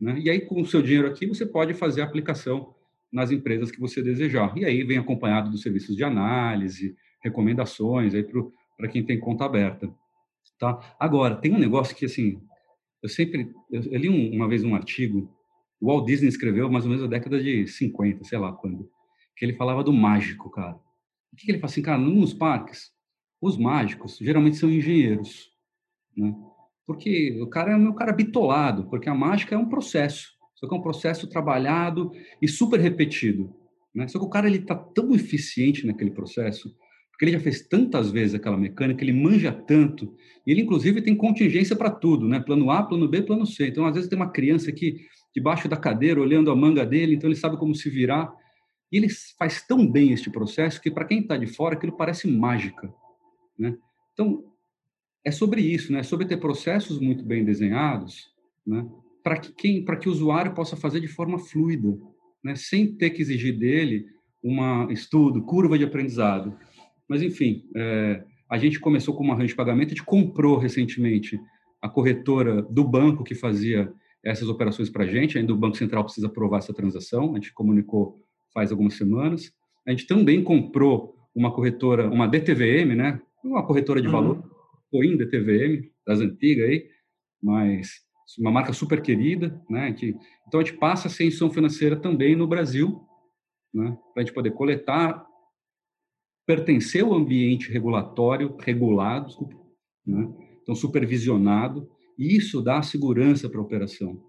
Né? E aí, com o seu dinheiro aqui, você pode fazer a aplicação nas empresas que você desejar. E aí vem acompanhado dos serviços de análise, recomendações para quem tem conta aberta. Tá? Agora, tem um negócio que, assim, eu sempre, eu, li um, uma vez um artigo, o Walt Disney escreveu mais ou menos na década de 50, sei lá quando, que ele falava do mágico, cara. O que, que ele fala assim, cara, nos parques, os mágicos geralmente são engenheiros, né? Porque o cara é um cara bitolado, porque a mágica é um processo, só que é um processo trabalhado e super repetido, né? Só que o cara ele tá tão eficiente naquele processo porque ele já fez tantas vezes aquela mecânica, ele manja tanto, e ele inclusive tem contingência para tudo, né? Plano A, plano B, plano C. Então, às vezes tem uma criança aqui debaixo da cadeira olhando a manga dele, então ele sabe como se virar. E ele faz tão bem este processo que para quem está de fora aquilo parece mágica, né? Então, é sobre isso, né? É sobre ter processos muito bem desenhados, né? Para que quem, para que o usuário possa fazer de forma fluida, né? Sem ter que exigir dele um estudo, curva de aprendizado. Mas, enfim, é, a gente começou com uma arranjo de pagamento, a gente comprou recentemente a corretora do banco que fazia essas operações para a gente, ainda o Banco Central precisa aprovar essa transação, a gente comunicou faz algumas semanas. A gente também comprou uma corretora, uma DTVM, né? Uma corretora de uhum. valor, Coin DTVM, das antigas aí, mas uma marca super querida, né? Que, então a gente passa a ser instituição financeira também no Brasil, né? Para a gente poder coletar pertencer ao ambiente regulatório, regulado, né? então supervisionado, e isso dá segurança para a operação.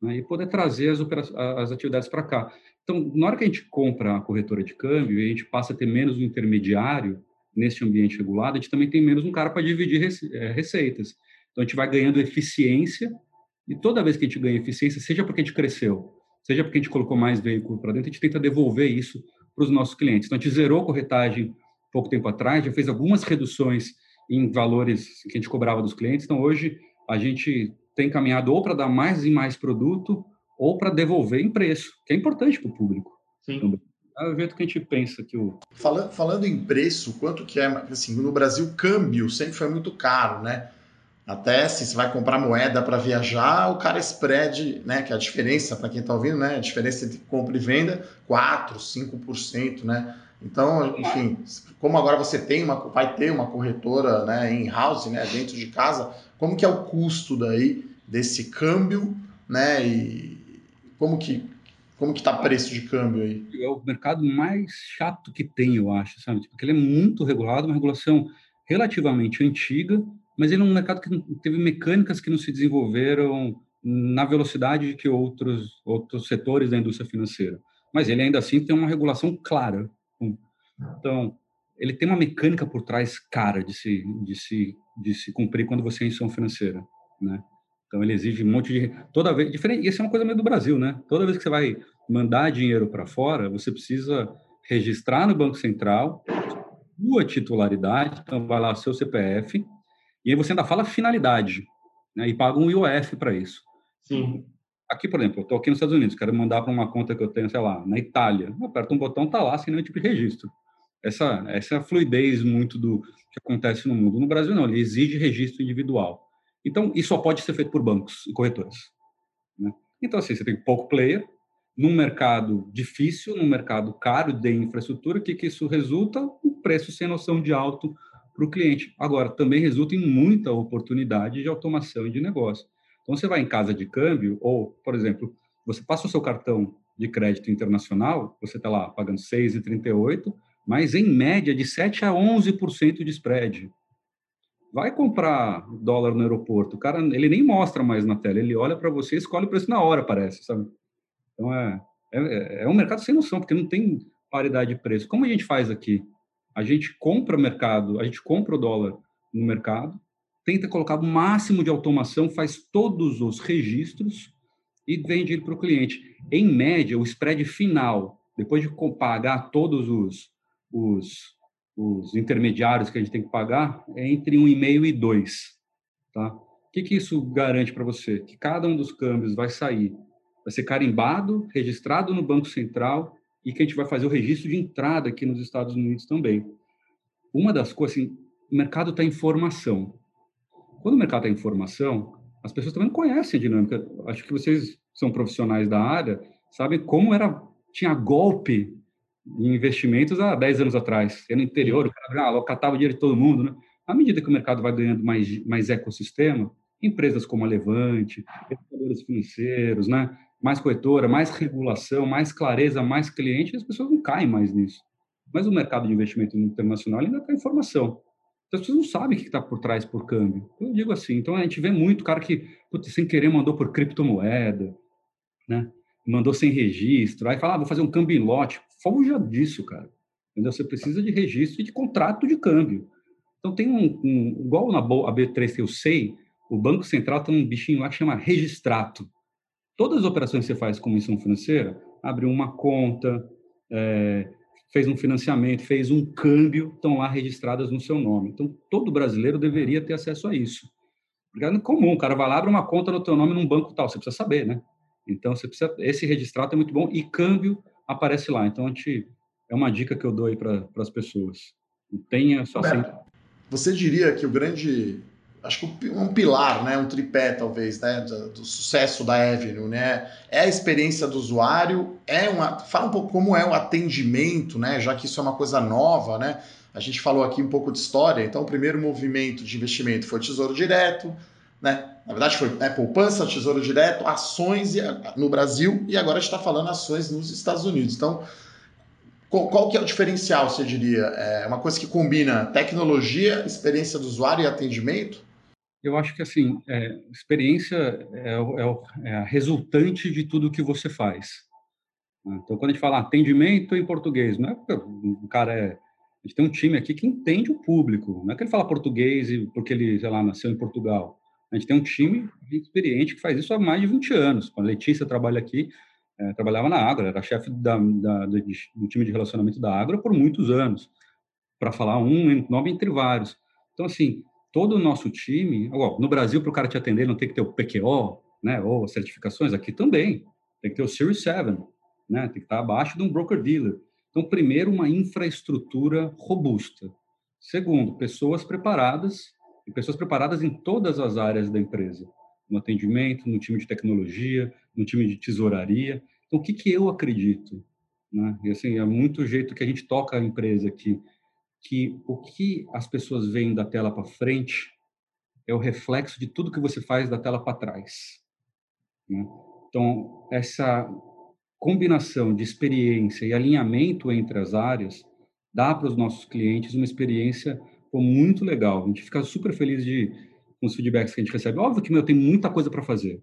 Né? E poder trazer as, as atividades para cá. Então, na hora que a gente compra a corretora de câmbio e a gente passa a ter menos um intermediário nesse ambiente regulado, a gente também tem menos um cara para dividir é, receitas. Então, a gente vai ganhando eficiência, e toda vez que a gente ganha eficiência, seja porque a gente cresceu, seja porque a gente colocou mais veículo para dentro, a gente tenta devolver isso para os nossos clientes. Então, a gente zerou a corretagem pouco tempo atrás, já fez algumas reduções em valores que a gente cobrava dos clientes. Então, hoje, a gente tem caminhado ou para dar mais e mais produto ou para devolver em preço, que é importante para o público. Sim. É o jeito que a gente pensa que o... Falando, falando em preço, quanto que é, assim, no Brasil, câmbio sempre foi muito caro, né? Até se você vai comprar moeda para viajar, o cara spread, né? Que é a diferença, para quem está ouvindo, né? A diferença entre compra e venda, 4%, 5%, né? Então, enfim, como agora você tem uma, vai ter uma corretora né, em house, né, dentro de casa, como que é o custo daí desse câmbio, né? E como que Como que está preço de câmbio aí? É o mercado mais chato que tem, eu acho, sabe? Porque ele é muito regulado, uma regulação relativamente antiga, mas ele é um mercado que teve mecânicas que não se desenvolveram na velocidade que outros outros setores da indústria financeira. Mas ele ainda assim tem uma regulação clara. Então, ele tem uma mecânica por trás cara de se de se de se cumprir quando você é instituição financeira, né? Então ele exige um monte de toda vez diferente. Isso é uma coisa meio do Brasil, né? Toda vez que você vai mandar dinheiro para fora, você precisa registrar no Banco Central sua titularidade, então vai lá seu CPF e aí você ainda fala finalidade, né? E paga um IOF para isso. Sim. Aqui, por exemplo, eu estou aqui nos Estados Unidos, quero mandar para uma conta que eu tenho, sei lá, na Itália. Aperta um botão, tá lá, sem nenhum tipo de registro. Essa, essa é a fluidez muito do que acontece no mundo. No Brasil, não, ele exige registro individual. Então, isso só pode ser feito por bancos e corretoras. Né? Então, assim, você tem pouco player, num mercado difícil, num mercado caro de infraestrutura, o que, que isso resulta? Um preço sem noção de alto para o cliente. Agora, também resulta em muita oportunidade de automação e de negócio. Então, você vai em casa de câmbio, ou, por exemplo, você passa o seu cartão de crédito internacional, você está lá pagando 6,38, mas em média de 7 a 11% de spread. Vai comprar dólar no aeroporto, o cara ele nem mostra mais na tela, ele olha para você e escolhe o preço na hora, parece, sabe? Então é, é, é um mercado sem noção, porque não tem paridade de preço. Como a gente faz aqui? A gente compra o mercado, a gente compra o dólar no mercado, tenta colocar o máximo de automação, faz todos os registros e vende ele para o cliente. Em média, o spread final, depois de pagar todos os, os os intermediários que a gente tem que pagar é entre 1,5 e 2. Tá? O que, que isso garante para você? Que cada um dos câmbios vai sair, vai ser carimbado, registrado no Banco Central e que a gente vai fazer o registro de entrada aqui nos Estados Unidos também. Uma das coisas, assim, o mercado está em formação. Quando o mercado está em formação, as pessoas também não conhecem a dinâmica. Acho que vocês são profissionais da área, sabem como era tinha golpe em investimentos há 10 anos atrás. No interior, o cara ah, catava dinheiro de todo mundo. Né? À medida que o mercado vai ganhando mais, mais ecossistema, empresas como a Levante, educadores financeiros, né? Mais corretora, mais regulação, mais clareza, mais cliente, as pessoas não caem mais nisso. Mas o mercado de investimento internacional ainda está em formação. Então, as pessoas não sabem o que está por trás por câmbio. Eu digo assim, então a gente vê muito cara que, putz, sem querer, mandou por criptomoeda, né? mandou sem registro, aí fala, ah, vou fazer um câmbio em lote. Fuja disso, cara. Entendeu? Você precisa de registro e de contrato de câmbio. Então tem um, um igual na B3 que eu sei, o Banco Central tem um bichinho lá que chama registrato. Todas as operações que você faz com missão financeira, abriu uma conta, é, fez um financiamento, fez um câmbio, estão lá registradas no seu nome. Então todo brasileiro deveria ter acesso a isso. Porque é comum, o cara vai lá, abre uma conta no teu nome num banco tal, você precisa saber, né? Então, você precisa, esse registrado é muito bom e câmbio aparece lá. Então, a gente, é uma dica que eu dou aí para as pessoas. Tenha só sempre... Você diria que o grande, acho que um pilar, né, um tripé talvez, né, do, do, sucesso da Avenue, né, é a experiência do usuário, é uma, fala um pouco como é o atendimento, né, já que isso é uma coisa nova, né, a gente falou aqui um pouco de história, então o primeiro movimento de investimento foi Tesouro Direto, né, na verdade, foi é, poupança, tesouro direto, ações no Brasil e agora está falando ações nos Estados Unidos. Então, qual, que é o diferencial, você diria? É uma coisa que combina tecnologia, experiência do usuário e atendimento? Eu acho que, assim, é, experiência é, é, é, a resultante de tudo que você faz. Então, quando a gente fala atendimento em português, não é porque o cara é... A gente tem um time aqui que entende o público. Não é que ele fala português porque ele, sei lá, nasceu em Portugal. A gente tem um time experiente que faz isso há mais de 20 anos. Quando a Letícia trabalha aqui, é, trabalhava na Agro, era chefe da, da, do, time de relacionamento da Agro por muitos anos, para falar um nome entre vários. Então, assim, todo o nosso time, no Brasil, para o cara te atender, não tem que ter o PQO, né, ou certificações, aqui também. Tem que ter o Series 7, né, tem que estar abaixo de um broker-dealer. Então, primeiro, uma infraestrutura robusta. Segundo, pessoas preparadas e pessoas preparadas em todas as áreas da empresa, no atendimento, no time de tecnologia, no time de tesouraria. Então, o que, que eu acredito? Né? E assim, é muito jeito que a gente toca a empresa aqui, que o que as pessoas veem da tela para frente é o reflexo de tudo que você faz da tela para trás. Né? Então, essa combinação de experiência e alinhamento entre as áreas dá para os nossos clientes uma experiência pô, muito legal. A gente fica super feliz de, com os feedbacks que a gente recebe. Óbvio que meu, tem muita coisa para fazer.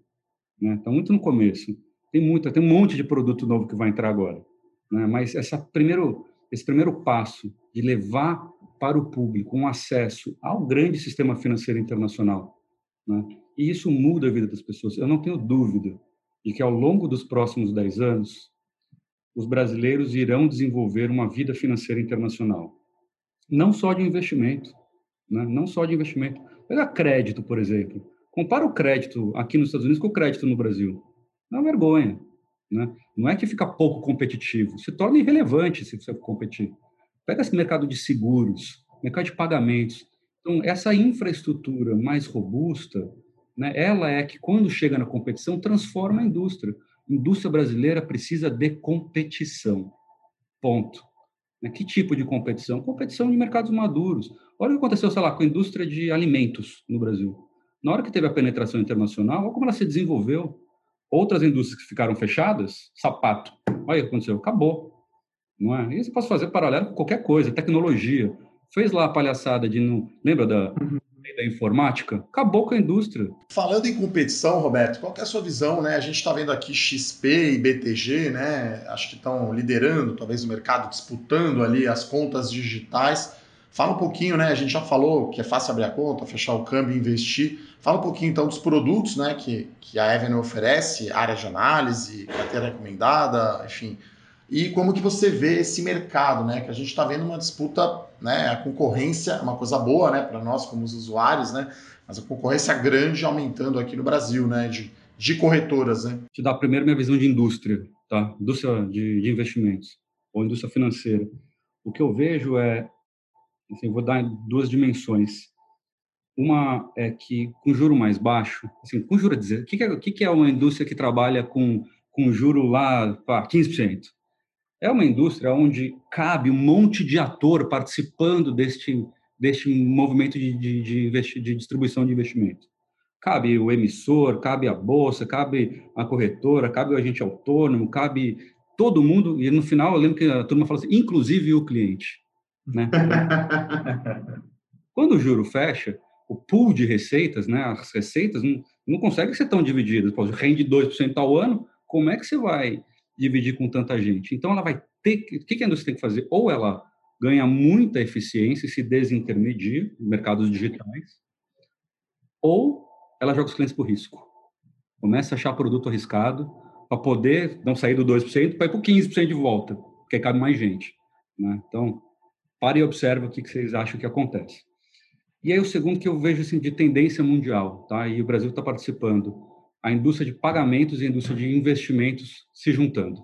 Né? Está muito no começo. Tem muita, tem um monte de produto novo que vai entrar agora. Né? Mas essa primeiro, esse primeiro passo de levar para o público um acesso ao grande sistema financeiro internacional, né? e isso muda a vida das pessoas. Eu não tenho dúvida de que ao longo dos próximos 10 anos, os brasileiros irão desenvolver uma vida financeira internacional. Não só de investimento, né? não só de investimento. Pega crédito, por exemplo. Compara o crédito aqui nos Estados Unidos com o crédito no Brasil. É uma vergonha. Né? Não é que fica pouco competitivo, se torna irrelevante se você competir. Pega esse mercado de seguros, mercado de pagamentos. Então, essa infraestrutura mais robusta, né, ela é que, quando chega na competição, transforma a indústria. A indústria brasileira precisa de competição. Ponto. Né, que tipo de competição? Competição de mercados maduros. Olha o que aconteceu, sei lá, com a indústria de alimentos no Brasil. Na hora que teve a penetração internacional, olha como ela se desenvolveu. Outras indústrias que ficaram fechadas, sapato. Olha o que aconteceu, acabou. Não é? Isso eu posso fazer paralelo com qualquer coisa, tecnologia. Fez lá a palhaçada de não. Lembra da, uhum. da informática? Acabou com a indústria. Falando em competição, Roberto, qual é a sua visão? Né? A gente está vendo aqui XP e BTG, né? Acho que estão liderando, talvez, o mercado, disputando ali as contas digitais. Fala um pouquinho, né? A gente já falou que é fácil abrir a conta, fechar o câmbio e investir. Fala um pouquinho então dos produtos né, que, que a Avenue oferece, área de análise, carteira recomendada, enfim, e como que você vê esse mercado, né? Que a gente está vendo uma disputa, né? A concorrência é uma coisa boa, né? Para nós como os usuários, né? Mas a concorrência grande aumentando aqui no Brasil, né? De, de corretoras, né? Te dar primeiro minha visão de indústria, tá? Indústria de, de investimentos ou indústria financeira. O que eu vejo é, assim, vou dar duas dimensões. Uma é que com juro mais baixo, assim, com juro dizer, o que, é, o que é uma indústria que trabalha com com juro lá, pá, 15%? É uma indústria onde cabe um monte de ator participando deste, deste movimento de, de, de, de distribuição de investimento. Cabe o emissor, cabe a bolsa, cabe a corretora, cabe o agente autônomo, cabe todo mundo. E no final eu lembro que a turma fala assim, inclusive o cliente. Né? Quando o juro fecha, o pool de receitas, né, as receitas não, não conseguem ser tão divididas. Pô, rende 2% ao ano, como é que você vai dividir com tanta gente. Então, ela vai ter. O que a indústria tem que fazer? Ou ela ganha muita eficiência e se desintermedia em mercados digitais, ou ela joga os clientes por risco. Começa a achar produto arriscado para poder não sair do 2% para ir para o 15% de volta, porque cabe mais gente. Né? Então, pare e observe o que vocês acham que acontece. E aí o segundo que eu vejo assim, de tendência mundial, tá? e o Brasil está participando, a indústria de pagamentos e a indústria de investimentos se juntando.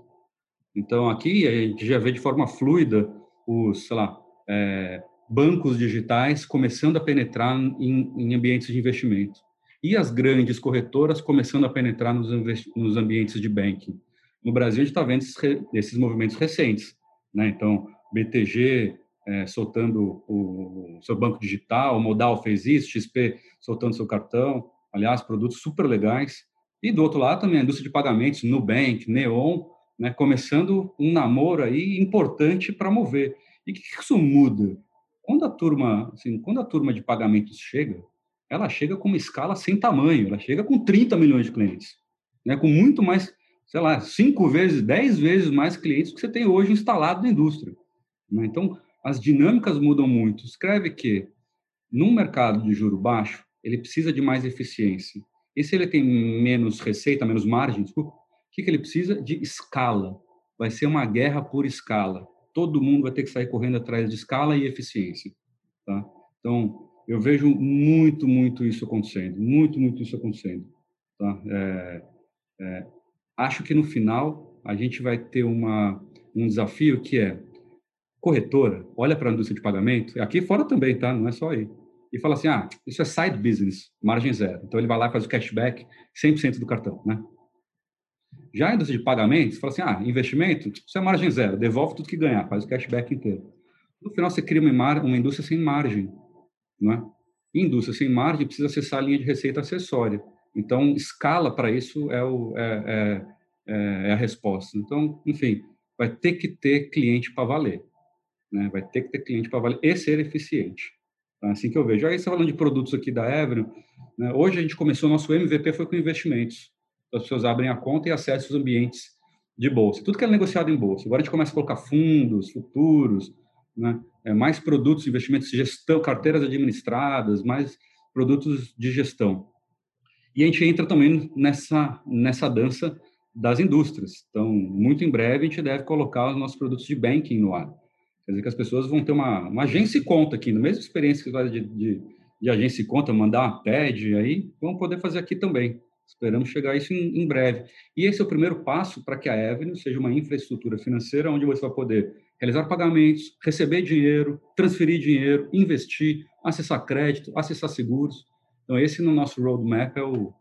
Então, aqui a gente já vê de forma fluida os, sei lá, é, bancos digitais começando a penetrar em, em, ambientes de investimento e as grandes corretoras começando a penetrar nos, nos ambientes de banking. No Brasil, a gente está vendo esses, esses, movimentos recentes. Né? Então, BTG é, soltando o, o seu banco digital, o Modal fez isso, XP soltando seu cartão, aliás, produtos super legais. E do outro lado também a indústria de pagamentos, Nubank, Neon, né, começando um namoro aí importante para mover. E o que, que isso muda? Quando a turma, assim, quando a turma de pagamentos chega, ela chega com uma escala sem tamanho, ela chega com 30 milhões de clientes, né, com muito mais, sei lá, cinco vezes, dez vezes mais clientes que você tem hoje instalado na indústria. Né? Então, as dinâmicas mudam muito. Escreve que, num mercado de juro baixo, ele precisa de mais eficiência. E se ele tem menos receita, menos margem, desculpa, o que, que ele precisa? De escala. Vai ser uma guerra por escala. Todo mundo vai ter que sair correndo atrás de escala e eficiência. Tá? Então, eu vejo muito, muito isso acontecendo. Muito, muito isso acontecendo. Tá? É, é, acho que no final a gente vai ter uma, um desafio que é corretora, olha para a indústria de pagamento, aqui fora também, tá? Não é só aí e fala assim: ah, isso é side business, margem zero. Então ele vai lá e faz o cashback 100% do cartão, né? Já a indústria de pagamentos, fala assim: ah, investimento, isso é margem zero, devolve tudo que ganhar, faz o cashback inteiro. No final você cria uma, uma indústria sem margem, não é? indústria sem margem precisa acessar a linha de receita acessória. Então, escala para isso é, o, é, é, é, é a resposta. Então, enfim, vai ter que ter cliente para valer. Né? Vai ter que ter cliente para valer e ser eficiente. É assim que eu vejo. Aí você falando de produtos aqui da Avenue, né? hoje a gente começou, nosso MVP foi com investimentos. As pessoas abrem a conta e acessam os ambientes de bolsa. Tudo que é negociado em bolsa. Agora a gente começa a colocar fundos, futuros, né? é, mais produtos, investimentos gestão, carteiras administradas, mais produtos de gestão. E a gente entra também nessa, nessa dança das indústrias. Então, muito em breve, a gente deve colocar os nossos produtos de banking no ar. Quer dizer que as pessoas vão ter uma, uma agência e conta aqui, na mesma experiência que faz de, de, de agência e conta, mandar uma TED, aí vão poder fazer aqui também. Esperamos chegar a isso em, em breve. E esse é o primeiro passo para que a Avenue seja uma infraestrutura financeira onde você vai poder realizar pagamentos, receber dinheiro, transferir dinheiro, investir, acessar crédito, acessar seguros. Então, esse no nosso roadmap é o,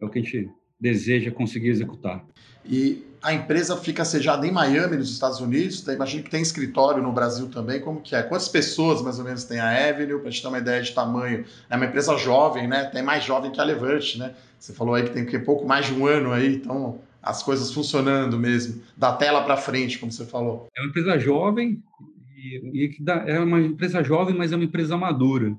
é o que a gente deseja conseguir executar. E a empresa fica sediada em Miami, nos Estados Unidos. Tá? Imagino que tem escritório no Brasil também. Como que é? Quantas pessoas mais ou menos tem a Avenue? Para a gente ter uma ideia de tamanho. É uma empresa jovem, né? Tem mais jovem que a Levante, né? Você falou aí que tem que pouco mais de um ano aí, então as coisas funcionando mesmo, da tela para frente, como você falou. É uma empresa jovem e, e é uma empresa jovem, mas é uma empresa madura.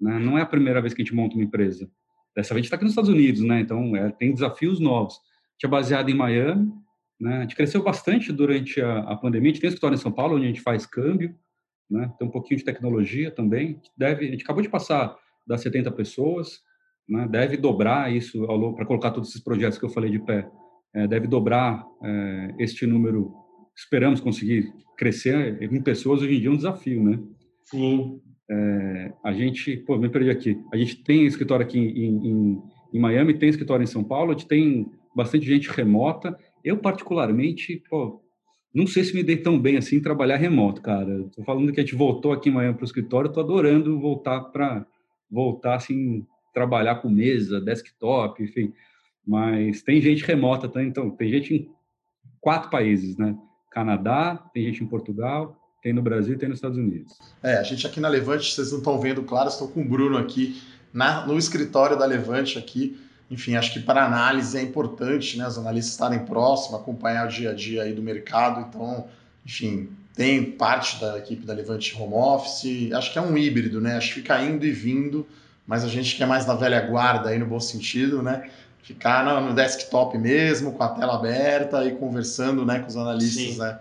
Né? Não é a primeira vez que a gente monta uma empresa. Dessa vez a gente está aqui nos Estados Unidos, né? Então é, tem desafios novos. A gente é baseado em Miami, né? A gente cresceu bastante durante a, a pandemia. A gente tem escritório em São Paulo onde a gente faz câmbio, né? Tem um pouquinho de tecnologia também. A deve, a gente acabou de passar das 70 pessoas, né? Deve dobrar isso para colocar todos esses projetos que eu falei de pé. É, deve dobrar é, este número. Esperamos conseguir crescer em pessoas hoje em dia é um desafio, né? Sim. É, a gente, pô, me perdi aqui. A gente tem escritório aqui em, em, em Miami, tem escritório em São Paulo, a gente tem bastante gente remota eu, particularmente, pô, não sei se me dei tão bem assim trabalhar remoto, cara. Tô falando que a gente voltou aqui amanhã para o escritório, tô adorando voltar para voltar assim trabalhar com mesa, desktop, enfim. Mas tem gente remota, tá? então tem gente em quatro países, né? Canadá, tem gente em Portugal, tem no Brasil, tem nos Estados Unidos. É, a gente aqui na Levante, vocês não estão vendo, claro, estou com o Bruno aqui na, no escritório da Levante aqui enfim, acho que para análise é importante, né, os analistas estarem próximos, acompanhar o dia a dia aí do mercado. Então, enfim, tem parte da equipe da Levante Home Office. Acho que é um híbrido, né? Acho que fica indo e vindo, mas a gente que é mais da velha guarda aí no bom sentido, né? Ficar no, no desktop mesmo, com a tela aberta e conversando, né, com os analistas, Sim. né?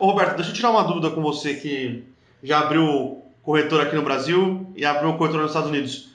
Ô Roberto, deixa eu tirar uma dúvida com você que já abriu corretor aqui no Brasil e abriu corretor nos Estados Unidos.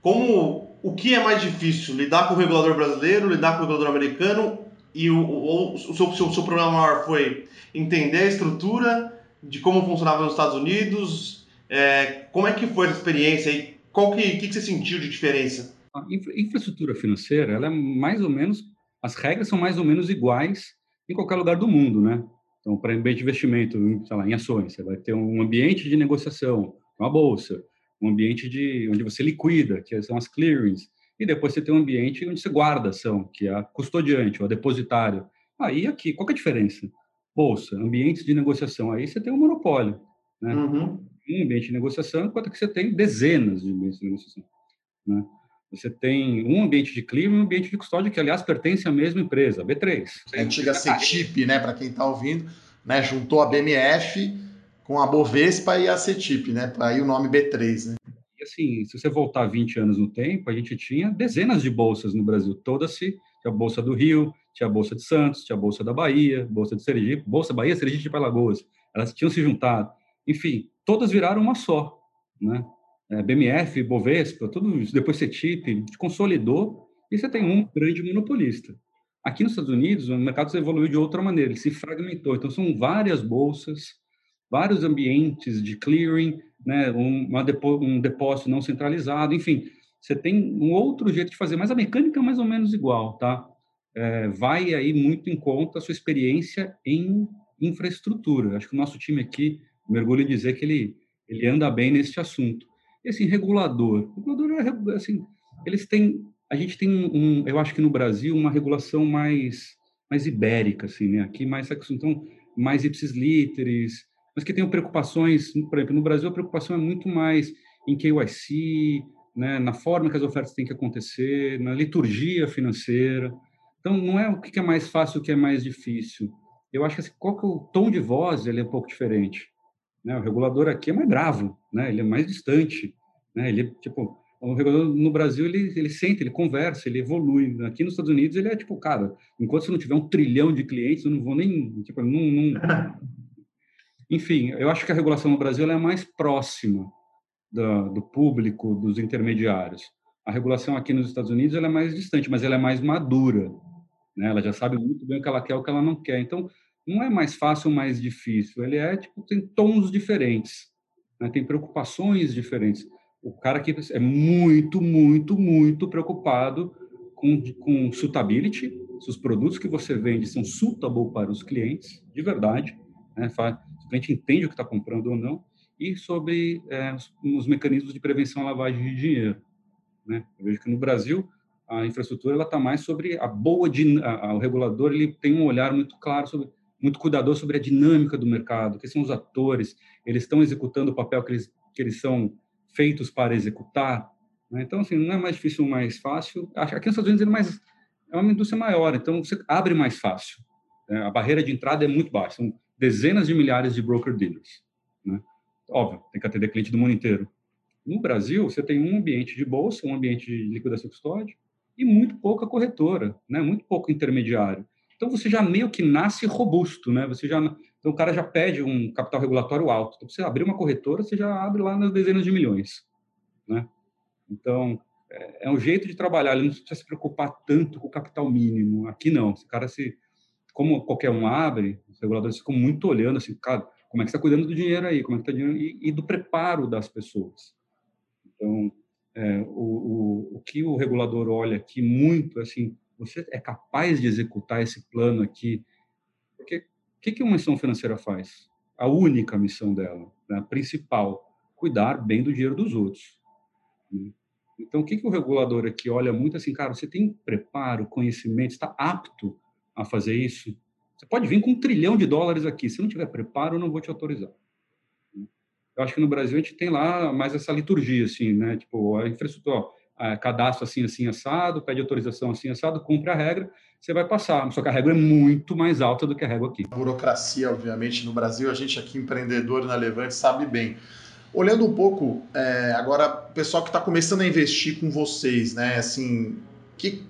Como o que é mais difícil? Lidar com o regulador brasileiro, lidar com o regulador americano? E o, o, o, seu, seu, seu problema maior foi entender a estrutura de como funcionava nos Estados Unidos? É, como é que foi essa experiência e qual que, que, que você sentiu de diferença? A infraestrutura financeira, ela é mais ou menos, as regras são mais ou menos iguais em qualquer lugar do mundo, né? Então, para ambiente de investimento, sei lá, em ações, você vai ter um ambiente de negociação, uma bolsa um ambiente de onde você liquida, que são as clearings, e depois você tem um ambiente onde você guarda a ação, que é a custodiante, ou a depositário. Aí aqui, qual é a diferença? Bolsa, ambientes de negociação, aí você tem um monopólio. Né? Uhum. Um ambiente de negociação, enquanto que você tem dezenas de ambientes de negociação. Né? Você tem um ambiente de clima e um ambiente de custódia, que, aliás, pertence à mesma empresa, a B3. A antiga CETIP, né, para quem está ouvindo, né, juntou a BMF com a Bovespa e a CETIP, né? Aí o nome B3, né? E assim, se você voltar 20 anos no tempo, a gente tinha dezenas de bolsas no Brasil, todas se tinha a Bolsa do Rio, tinha a Bolsa de Santos, tinha a Bolsa da Bahia, Bolsa de Sergipe, Bolsa Bahia, Sergipe e Alagoas. Elas tinham se juntado. Enfim, todas viraram uma só, né? É, BMF, Bovespa, tudo isso, depois CETIP, consolidou e você tem um grande monopolista. Aqui nos Estados Unidos, o mercado evoluiu de outra maneira, ele se fragmentou. Então, são várias bolsas, vários ambientes de clearing, né, um, depo, um depósito não centralizado, enfim, você tem um outro jeito de fazer, mas a mecânica é mais ou menos igual, tá? É, vai aí muito em conta a sua experiência em infraestrutura. Acho que o nosso time aqui, mergulho em dizer que ele, ele anda bem nesse assunto. E assim, regulador. Regulador é, assim, eles têm, a gente tem um, eu acho que no Brasil, uma regulação mais, mais ibérica, assim, né? Aqui mais, então, mais ipsis literis, mas que tenham preocupações, por exemplo, no Brasil a preocupação é muito mais em KYC, né, na forma que as ofertas têm que acontecer, na liturgia financeira. Então, não é o que é mais fácil, o que é mais difícil. Eu acho que assim, qual que é o tom de voz ele é um pouco diferente. Né? O regulador aqui é mais bravo, né? ele é mais distante. Né? Ele, tipo, o regulador no Brasil ele, ele sente, ele conversa, ele evolui. Aqui nos Estados Unidos ele é tipo, cara, enquanto você não tiver um trilhão de clientes, eu não vou nem, tipo, não, não... enfim, eu acho que a regulação no Brasil é mais próxima do, do, público, dos intermediários. A regulação aqui nos Estados Unidos é mais distante, mas ela é mais madura. Né? Ela já sabe muito bem o que ela quer, o que ela não quer. Então, não é mais fácil ou mais difícil. Ele é tipo tem tons diferentes, né? tem preocupações diferentes. O cara aqui é muito, muito, muito preocupado com, com suitability, se os produtos que você vende são suitable para os clientes, de verdade, né? se o cliente entende o que está comprando ou não, e sobre é, os, os, mecanismos de prevenção à lavagem de dinheiro. Né? Eu vejo que no Brasil a infraestrutura está mais sobre a boa a, o regulador ele tem um olhar muito claro sobre muito cuidadoso sobre a dinâmica do mercado, que são os atores, eles estão executando o papel que eles que eles são feitos para executar. Né? Então, assim, não é mais difícil ou mais fácil. Aqui nos Estados Unidos é, mais, é uma indústria maior, então você abre mais fácil. Né? A barreira de entrada é muito baixa, são dezenas de milhares de broker-dealers. Né? Óbvio, tem que atender cliente do mundo inteiro. No Brasil, você tem um ambiente de bolsa, um ambiente de liquidação custódia e muito pouca corretora, né? muito pouco intermediário. Então, você já meio que nasce robusto, né? Você já então, o cara já pede um capital regulatório alto. Então, você abrir uma corretora, você já abre lá nas dezenas de milhões. Né? Então, é, é um jeito de trabalhar. Ele não precisa se preocupar tanto com o capital mínimo. Aqui, não. O cara se... Como qualquer um abre, os reguladores ficam muito olhando assim, cara, como é que está cuidando do dinheiro aí? Como é que está? E, e, do preparo das pessoas. Então, é, o, o, o que o regulador olha aqui muito, assim, você é capaz de executar esse plano aqui? Porque o que, que uma instituição financeira faz? A única missão dela, né, a principal, cuidar bem do dinheiro dos outros. Né? Então, o que, que o regulador aqui olha muito assim, cara, você tem preparo, conhecimento, está apto a fazer isso? Você pode vir com um trilhão de dólares aqui, se não tiver preparo, eu não vou te autorizar. Eu acho que no Brasil a gente tem lá mais essa liturgia, assim, né? Tipo, a infraestrutura, ó, cadastro assim, assim, assado, pede autorização assim, assado, cumpre a regra, você vai passar. Só que a regra é muito mais alta do que a regra aqui. A burocracia, obviamente, no Brasil, a gente aqui, empreendedor na Levante, sabe bem. Olhando um pouco, é, agora, o pessoal que está começando a investir com vocês, né? Assim, que,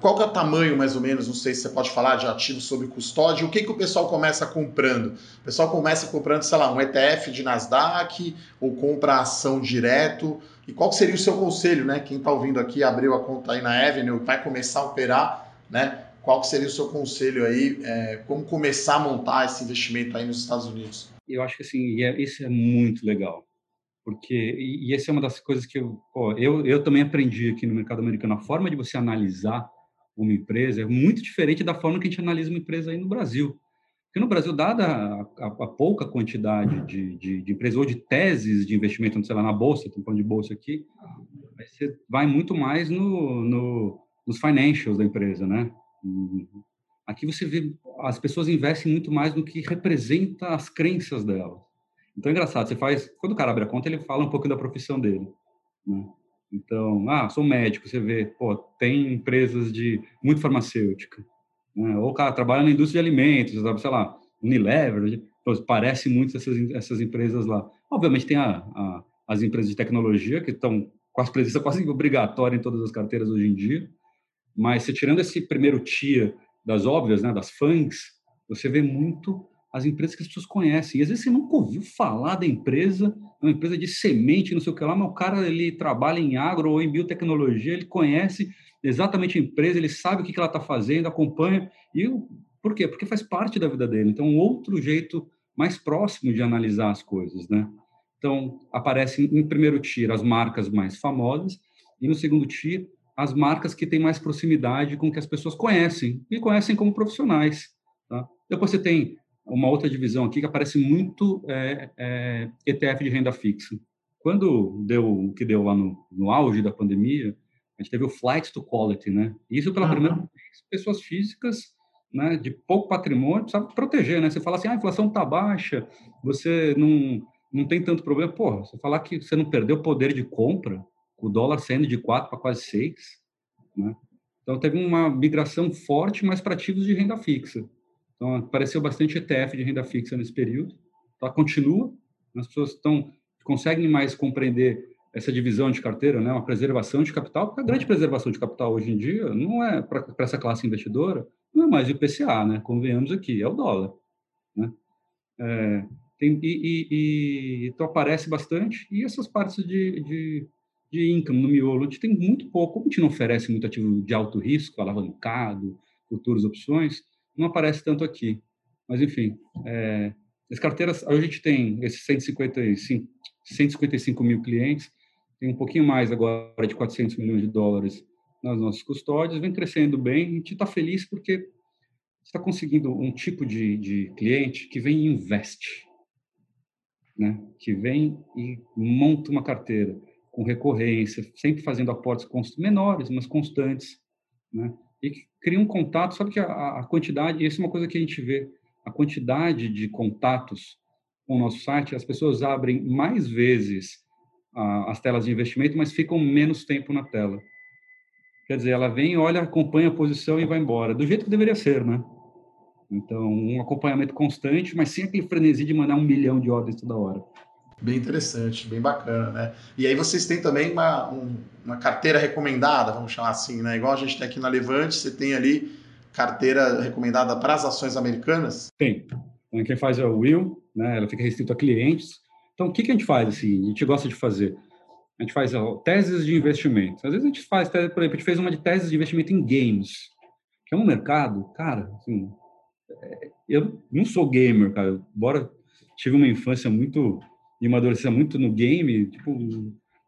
qual que é o tamanho, mais ou menos, não sei se você pode falar de ativos sob custódia, o que, que o pessoal começa comprando? O pessoal começa comprando, sei lá, um ETF de Nasdaq, ou compra ação direto, e qual seria o seu conselho, né? Quem está ouvindo aqui, abriu a conta aí na Avenue, vai começar a operar, né? Qual seria o seu conselho aí? É, como começar a montar esse investimento aí nos Estados Unidos? Eu acho que assim, é, isso é muito legal, porque e, e essa é uma das coisas que eu, pô, eu, eu também aprendi aqui no mercado americano. A forma de você analisar uma empresa é muito diferente da forma que a gente analisa uma empresa aí no Brasil. Porque no Brasil, dada a, a, a pouca quantidade de, de, de, empresas ou de teses de investimento, sei lá, na bolsa, estamos falando de bolsa aqui, você vai muito mais no, no, nos financials da empresa, né? Aqui você vê, as pessoas investem muito mais no que representa as crenças delas. Então é engraçado, você faz, quando o cara abre a conta, ele fala um pouco da profissão dele, né? Então, ah, sou médico, você vê, pô, tem empresas de muito farmacêutica, né? ou cara trabalha na indústria de alimentos, sabe, sei lá, Unilever, parece muito essas, essas empresas lá. Obviamente tem a, a, as empresas de tecnologia que estão com a presença quase obrigatória em todas as carteiras hoje em dia, mas se tirando esse primeiro tier das óbvias, né, das FANGs, você vê muito as empresas que as pessoas conhecem. E às vezes você nunca ouviu falar da empresa, uma empresa de semente, não sei o que lá, mas o cara ele trabalha em agro ou em biotecnologia, ele conhece exatamente a empresa, ele sabe o que ela está fazendo, acompanha. E por quê? Porque faz parte da vida dele. Então, outro jeito mais próximo de analisar as coisas, né? Então, aparecem em primeiro tier as marcas mais famosas e no segundo tier as marcas que têm mais proximidade com o que as pessoas conhecem e conhecem como profissionais. Tá? Depois você tem uma outra divisão aqui que aparece muito é, é, ETF de renda fixa. Quando deu o que deu lá no, no auge da pandemia, a gente teve o flight to quality, né? Isso pela uhum. primeira vez, pessoas físicas, né, de pouco patrimônio, precisa proteger, né? Você fala assim, ah, a inflação está baixa, você não, não tem tanto problema. Porra, você falar que você não perdeu o poder de compra, o dólar saindo de 4 para quase 6, né? Então, teve uma migração forte, mas para ativos de renda fixa. Então, apareceu bastante ETF de renda fixa nesse período. Tá? Continua, as pessoas estão conseguem mais compreender essa divisão de carteira, né, uma preservação de capital, porque a grande preservação de capital hoje em dia não é para essa classe investidora, não é mais o IPCA, né, convenhamos aqui, é o dólar. Né? É, tem, e, e, e, então aparece bastante, e essas partes de, de, de income no miolo, a gente tem muito pouco, a gente não oferece muito ativo de alto risco, alavancado, futuras opções, não aparece tanto aqui. Mas, enfim, é, as carteiras, a gente tem esses 155, 155 mil clientes, tem um pouquinho mais agora de 400 milhões de dólares nas nossas custódias, vem crescendo bem, a gente está feliz porque está conseguindo um tipo de, de cliente que vem e investe, né? que vem e monta uma carteira com recorrência, sempre fazendo aportes menores, mas constantes, né? E cria um contato, sabe que a, a quantidade, isso é uma coisa que a gente vê, a quantidade de contatos com o nosso site, as pessoas abrem mais vezes as telas de investimento, mas ficam menos tempo na tela. Quer dizer, ela vem, olha, acompanha a posição e vai embora, do jeito que deveria ser, né? Então, um acompanhamento constante, mas sem aquele frenesi de mandar um milhão de ordens toda hora. Bem interessante, bem bacana, né? E aí vocês têm também uma, um, uma carteira recomendada, vamos chamar assim, né? Igual a gente tem aqui na Levante, você tem ali carteira recomendada para as ações americanas? Tem. Então, quem faz é o Will, né? Ela fica restrita a clientes. Então, o que, que a gente faz, assim? A gente gosta de fazer. A gente faz ó, teses de investimento. Às vezes a gente faz, por exemplo, a gente fez uma de teses de investimento em games, que é um mercado, cara, assim, é, eu não sou gamer, cara. Embora tive uma infância muito e uma adolescência muito no game, tipo,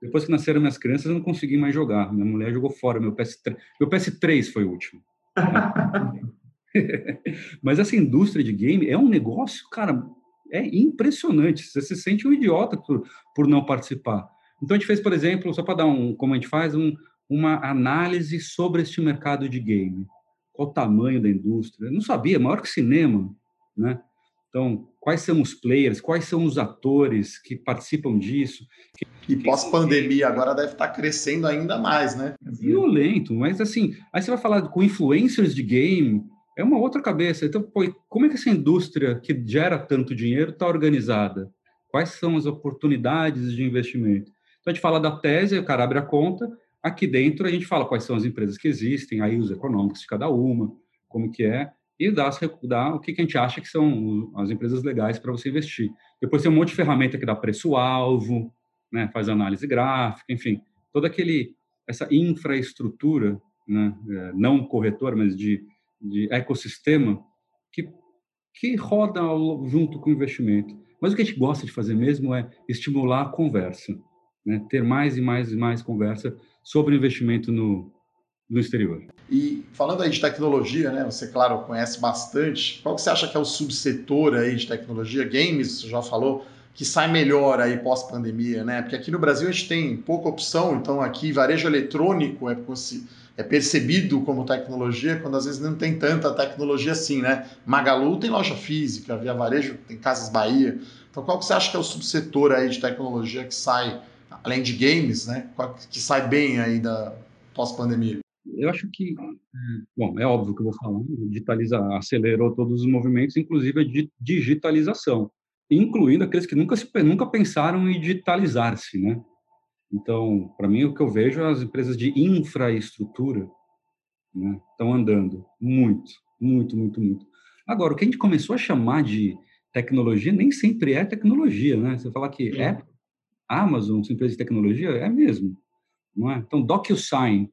depois que nasceram minhas crianças, eu não consegui mais jogar. Minha mulher jogou fora meu PS3. Meu PS3 foi o último. Mas essa indústria de game é um negócio, cara, é impressionante. Você se sente um idiota por, por não participar. Então a gente fez, por exemplo, só para dar um, como a gente faz, um, uma análise sobre este mercado de game. Qual o tamanho da indústria? Eu não sabia, maior que cinema, né? Então, quais são os players, quais são os atores que participam disso? E pós-pandemia agora deve estar crescendo ainda mais, né? Violento, mas assim, aí você vai falar com influencers de game, é uma outra cabeça. Então, pô, como é que essa indústria que gera tanto dinheiro está organizada? Quais são as oportunidades de investimento? Então, a gente fala da tese, o cara abre a conta, aqui dentro a gente fala quais são as empresas que existem, aí os econômicos de cada uma, como que é, e dá, o que, a gente acha que são as empresas legais para você investir. Depois tem um monte de ferramenta que dá preço-alvo, né, faz análise gráfica, enfim, toda aquele essa infraestrutura, né, é, não corretora, mas de de ecossistema que, que roda junto com o investimento. Mas o que a gente gosta de fazer mesmo é estimular a conversa, né? ter mais e mais e mais conversa sobre investimento no, no exterior. E falando aí de tecnologia, né? Você, claro, conhece bastante. Qual que você acha que é o subsetor aí de tecnologia? Games, você já falou, que sai melhor aí pós-pandemia, né? Porque aqui no Brasil a gente tem pouca opção, então aqui varejo eletrônico é é percebido como tecnologia quando às vezes não tem tanta tecnologia assim, né? Magalu tem loja física, Via Varejo tem Casas Bahia. Então qual que você acha que é o subsetor aí de tecnologia que sai, além de games, né? Que sai bem aí da pós-pandemia? Eu acho que, bom, é óbvio que eu vou falar, digitaliza, acelerou todos os movimentos, inclusive a digitalização, incluindo aqueles que nunca, nunca pensaram em digitalizar-se, né? Então, para mim, o que eu vejo é as empresas de infraestrutura né, estão andando muito, muito, muito, muito. Agora, o que a gente começou a chamar de tecnologia nem sempre é tecnologia, né? Você falar que é Amazon, são empresas de tecnologia, é mesmo, não é? Então, DocuSign,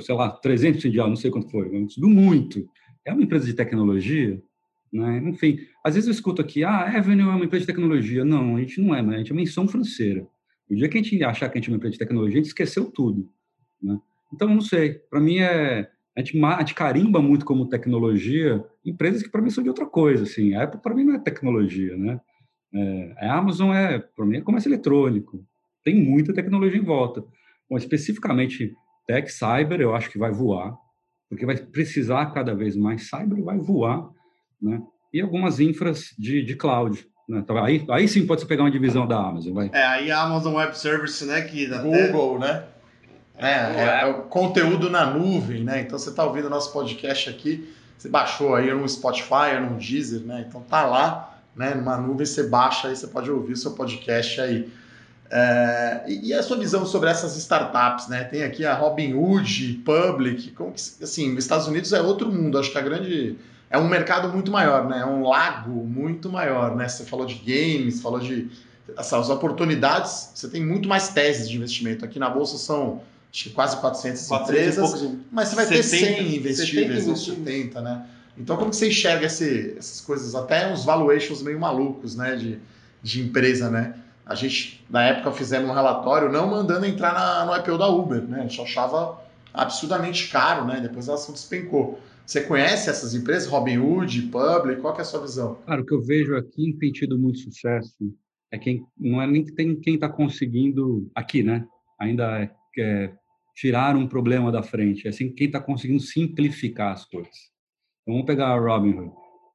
sei lá, 300 de não sei quanto foi, subiu muito. É uma empresa de tecnologia, né? Enfim, às vezes eu escuto aqui, ah, Avenue é uma empresa de tecnologia. Não, a gente não é, né? a gente é uma menção franceira. O dia que a gente achar que a gente é uma empresa de tecnologia, a gente esqueceu tudo. Né? Então, não sei. Para mim, é, a, gente, a gente carimba muito como tecnologia empresas que, para mim, são de outra coisa. Assim. A Apple, para mim, não é tecnologia. Né? É, a Amazon, é, para mim, é comércio eletrônico. Tem muita tecnologia em volta. Bom, especificamente, tech, cyber, eu acho que vai voar, porque vai precisar cada vez mais. Cyber vai voar. Né? E algumas infras de, de cloud. Né? Então, aí, aí sim pode se pegar uma divisão da Amazon, vai. É, aí a Amazon Web Service, né? Que Google, até... né? É, é, é, o conteúdo na nuvem, né? Então você está ouvindo o nosso podcast aqui, você baixou aí no Spotify, no Deezer, né? Então tá lá, né? Numa nuvem você baixa aí, você pode ouvir o seu podcast aí. É, e, a sua visão sobre essas startups, né? Tem aqui a Robinhood, Public, como que, assim, os Estados Unidos é outro mundo, acho que a grande é um mercado muito maior, né? É um lago muito maior, né? Você falou de games, falou de essas oportunidades, você tem muito mais teses de investimento. Aqui na bolsa são acho que quase 400, 400 empresas, poucos, mas você vai 70, ter 100 investíveis, 70, 70, né? Então como que você enxerga esse, essas coisas, até uns valuations meio malucos, né, de, de empresa, né? A gente, na época, fizemos um relatório não mandando entrar na, no IPO da Uber, né? A gente achava absurdamente caro, né? Depois a ação despencou. Você conhece essas empresas, Robinhood, Public? Qual é a sua visão? Cara, o que eu vejo aqui tem tido muito sucesso é quem não é nem que tem quem está conseguindo aqui, né? Ainda é, é, tirar um problema da frente, é assim quem está conseguindo simplificar as coisas. Então, vamos pegar a Robinhood.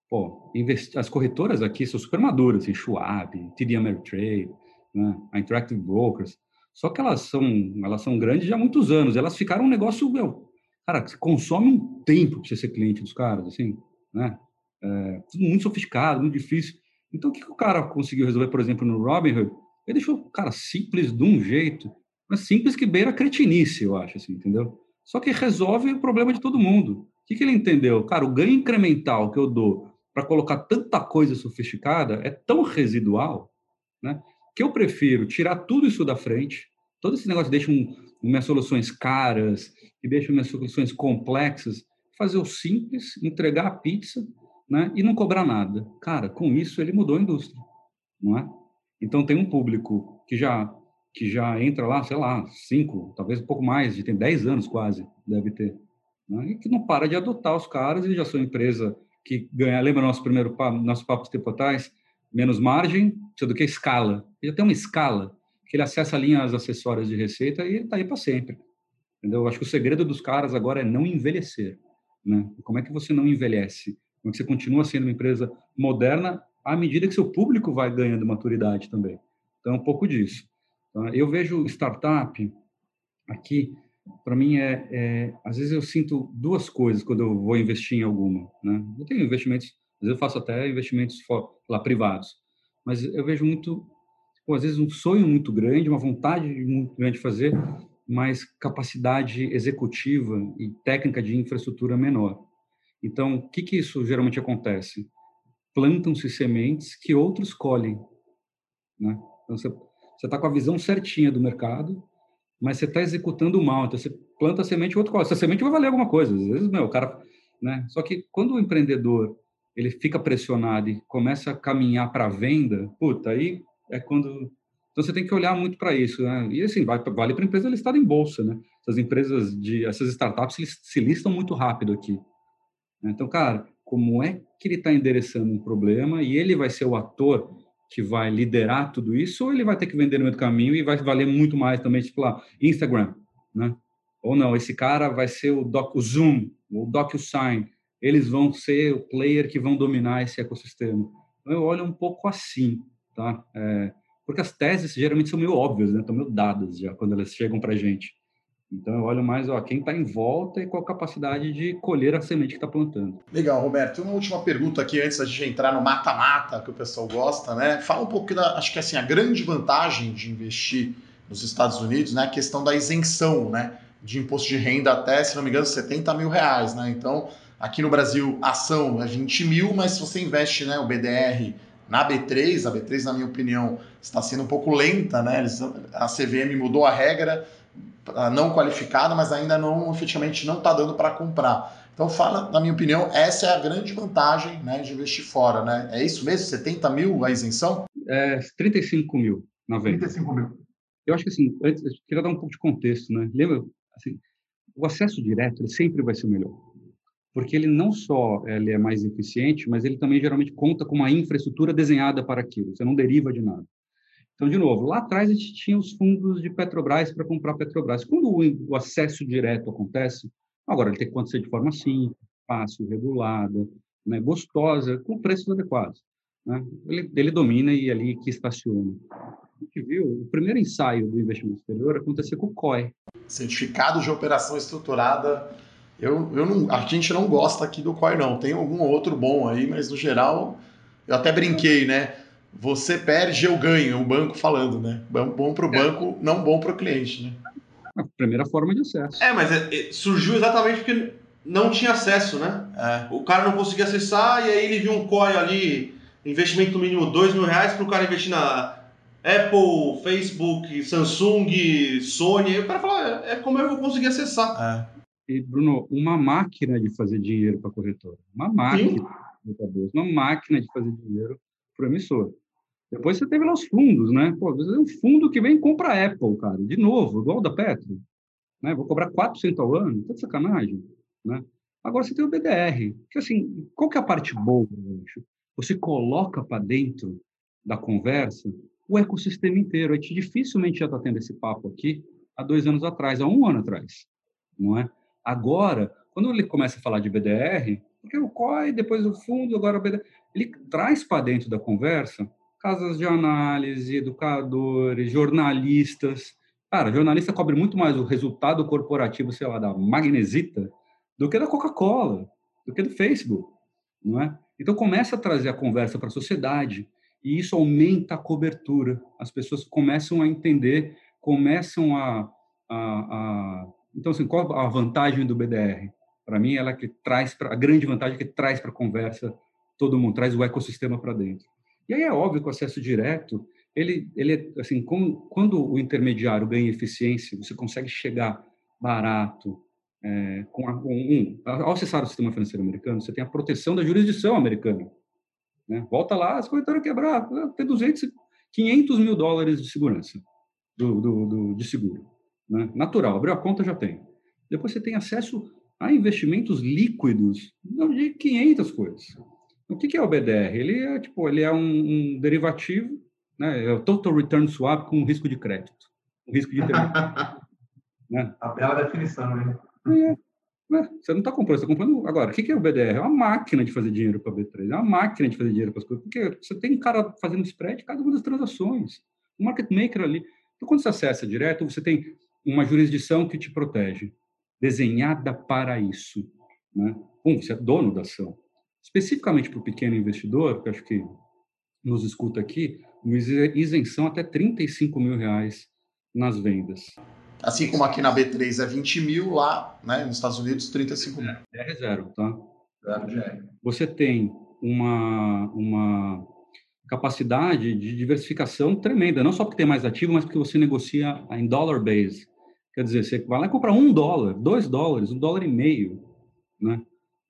Pô, as corretoras aqui são super maduras, assim, Schwab, TD Ameritrade, né? a Interactive Brokers. Só que elas são, elas são grandes já há muitos anos. Elas ficaram um negócio, meu, cara, consome um tempo para você ser cliente dos caras, assim, né? É, tudo muito sofisticado, muito difícil. Então, o que, que o cara conseguiu resolver, por exemplo, no Robinhood? Ele deixou cara simples de um jeito, mas simples que beira cretinice, eu acho, assim, entendeu? Só que resolve o problema de todo mundo. O que, que ele entendeu? Cara, o ganho incremental que eu dou para colocar tanta coisa sofisticada é tão residual, né? Que eu prefiro tirar tudo isso da frente, todo esse negócio deixa um, minhas soluções caras, e deixa minhas soluções complexas, fazer o simples, entregar a pizza né, e não cobrar nada. Cara, com isso ele mudou a indústria, não é? Então tem um público que já que já entra lá, sei lá, cinco, talvez um pouco mais, tem dez anos quase, deve ter, né, e que não para de adotar os caras, eles já são empresa que ganha, lembra nosso primeiro papo, nosso papo de tempo atrás? Menos margem, do que escala. Ele tem uma escala que ele acessa linhas acessórias de receita e está aí para sempre. Entendeu? Eu acho que o segredo dos caras agora é não envelhecer. Né? Como é que você não envelhece? Como você continua sendo uma empresa moderna à medida que seu público vai ganhando maturidade também. Então, é um pouco disso. Tá? Eu vejo startup aqui, para mim, é, é, às vezes eu sinto duas coisas quando eu vou investir em alguma. Né? Eu tenho investimentos, eu faço até investimentos lá privados, mas eu vejo muito, tipo, às vezes um sonho muito grande, uma vontade muito grande de fazer, mas capacidade executiva e técnica de infraestrutura menor. Então, o que, que isso geralmente acontece? Plantam-se sementes que outros colhem. Né? Então, você está com a visão certinha do mercado, mas você está executando mal. Então, você planta a semente e outro colhe. Essa semente vai valer alguma coisa. Às vezes, meu, o cara... Né? Só que quando o empreendedor ele fica pressionado e começa a caminhar para a venda, puta, aí é quando... Então, você tem que olhar muito para isso. Né? E, assim, vale para empresa listada em bolsa. Né? Essas empresas, de, essas startups se listam muito rápido aqui. Então, cara, como é que ele está endereçando um problema e ele vai ser o ator que vai liderar tudo isso ou ele vai ter que vender no meio do caminho e vai valer muito mais também, tipo lá, Instagram, né? Ou não, esse cara vai ser o, doc, o Zoom, o DocuSign, eles vão ser o player que vão dominar esse ecossistema. Então, eu olho um pouco assim, tá? É, porque as teses geralmente são meio óbvias, né? Estão meio dadas já quando elas chegam para a gente. Então eu olho mais ó, quem está em volta e qual a capacidade de colher a semente que está plantando. Legal, Roberto. Uma última pergunta aqui antes da gente entrar no mata-mata que o pessoal gosta, né? Fala um pouco da, acho que assim a grande vantagem de investir nos Estados Unidos, né? A questão da isenção, né? De imposto de renda até, se não me engano, 70 mil reais, né? Então aqui no Brasil ação é 20 mil, mas se você investe, né? O BDR na B3, a B3 na minha opinião está sendo um pouco lenta, né? Eles, a CVM mudou a regra não qualificada, mas ainda não efetivamente não está dando para comprar. Então, fala, na minha opinião, essa é a grande vantagem né, de investir fora. Né? É isso mesmo? 70 mil a isenção? É 35 mil na venda. 35 mil. Eu acho que assim, antes, eu queria dar um pouco de contexto, né? Lembra, assim, o acesso direto ele sempre vai ser melhor. Porque ele não só ele é mais eficiente, mas ele também geralmente conta com uma infraestrutura desenhada para aquilo. Você não deriva de nada. Então, de novo, lá atrás a gente tinha os fundos de Petrobras para comprar Petrobras. Quando o, acesso direto acontece, agora ele tem que acontecer de forma simples, fácil, regulada, né, gostosa, com preços adequados. Né? Ele, ele domina e é ali que estaciona. A gente viu, o primeiro ensaio do investimento exterior aconteceu com o COI. Certificado de operação estruturada. Eu, eu não, a gente não gosta aqui do Core, não. Tem algum outro bom aí, mas no geral, eu até brinquei, né? Você perde, eu ganho, o banco falando, né? Bom para o banco, não bom para o cliente, né? A primeira forma de acesso. É, mas é, é, surgiu exatamente porque não tinha acesso, né? É. O cara não conseguia acessar e aí ele viu um core ali, investimento mínimo 2 mil reais para o cara investir na Apple, Facebook, Samsung, Sony. Aí o cara fala, é, é como eu vou conseguir acessar. É. E, Bruno, uma máquina de fazer dinheiro para a corretora. Uma máquina, uma máquina de fazer dinheiro para o emissor. Depois você teve lá os fundos, né? Pô, você um fundo que vem e compra a Apple, cara, de novo, igual o da Petro. Né? Vou cobrar 4% ao ano, tá de sacanagem. Né? Agora você tem o BDR, que assim, qual que é a parte boa, acho? Você coloca para dentro da conversa o ecossistema inteiro. A gente dificilmente já está tendo esse papo aqui há dois anos atrás, há um ano atrás, não é? Agora, quando ele começa a falar de BDR, porque o COI, depois o fundo, agora o BDR, ele traz para dentro da conversa casas de análise, educadores, jornalistas. Cara, jornalista cobre muito mais o resultado corporativo, sei lá, da Magnesita, do que da Coca-Cola, do que do Facebook, não é? Então começa a trazer a conversa para a sociedade e isso aumenta a cobertura. As pessoas começam a entender, começam a, a, a... então assim, qual a vantagem do BDR? Para mim, ela é que traz pra, a grande vantagem é que traz para a conversa todo mundo, traz o ecossistema para dentro. E aí é óbvio que o acesso direto, ele, ele assim, como, quando o intermediário ganha eficiência, você consegue chegar barato, é, com, a, um, ao acessar o sistema financeiro americano, você tem a proteção da jurisdição americana. Né? Volta lá, as corretoras quebrar, tem 200, 500 mil dólares de segurança, do, do, do de seguro. Né? Natural, abriu a conta, já tem. Depois você tem acesso a investimentos líquidos de 500 coisas. O que é o BDR? Ele é tipo, ele é um, um derivativo, né? É o total return swap com risco de crédito, um risco de né? A bela definição, né? É, você não está comprando, você está comprando agora. O que é o BDR? É uma máquina de fazer dinheiro para a B3, é uma máquina de fazer dinheiro para as coisas, porque você tem um cara fazendo spread cada uma das transações, um market maker ali. Então, quando você acessa direto, você tem uma jurisdição que te protege, desenhada para isso. Né? Um, você é dono da ação especificamente para o pequeno investidor, que acho que nos escuta aqui, uma isenção até 35 mil reais nas vendas. Assim como aqui na B3 é 20 mil, lá né, nos Estados Unidos 35 mil. É, é zero, tá? Zero Você tem uma, uma capacidade de diversificação tremenda, não só porque tem mais ativo, mas porque você negocia em dollar base. Quer dizer, você vai lá e compra um dólar, dois dólares, um dólar e meio, né?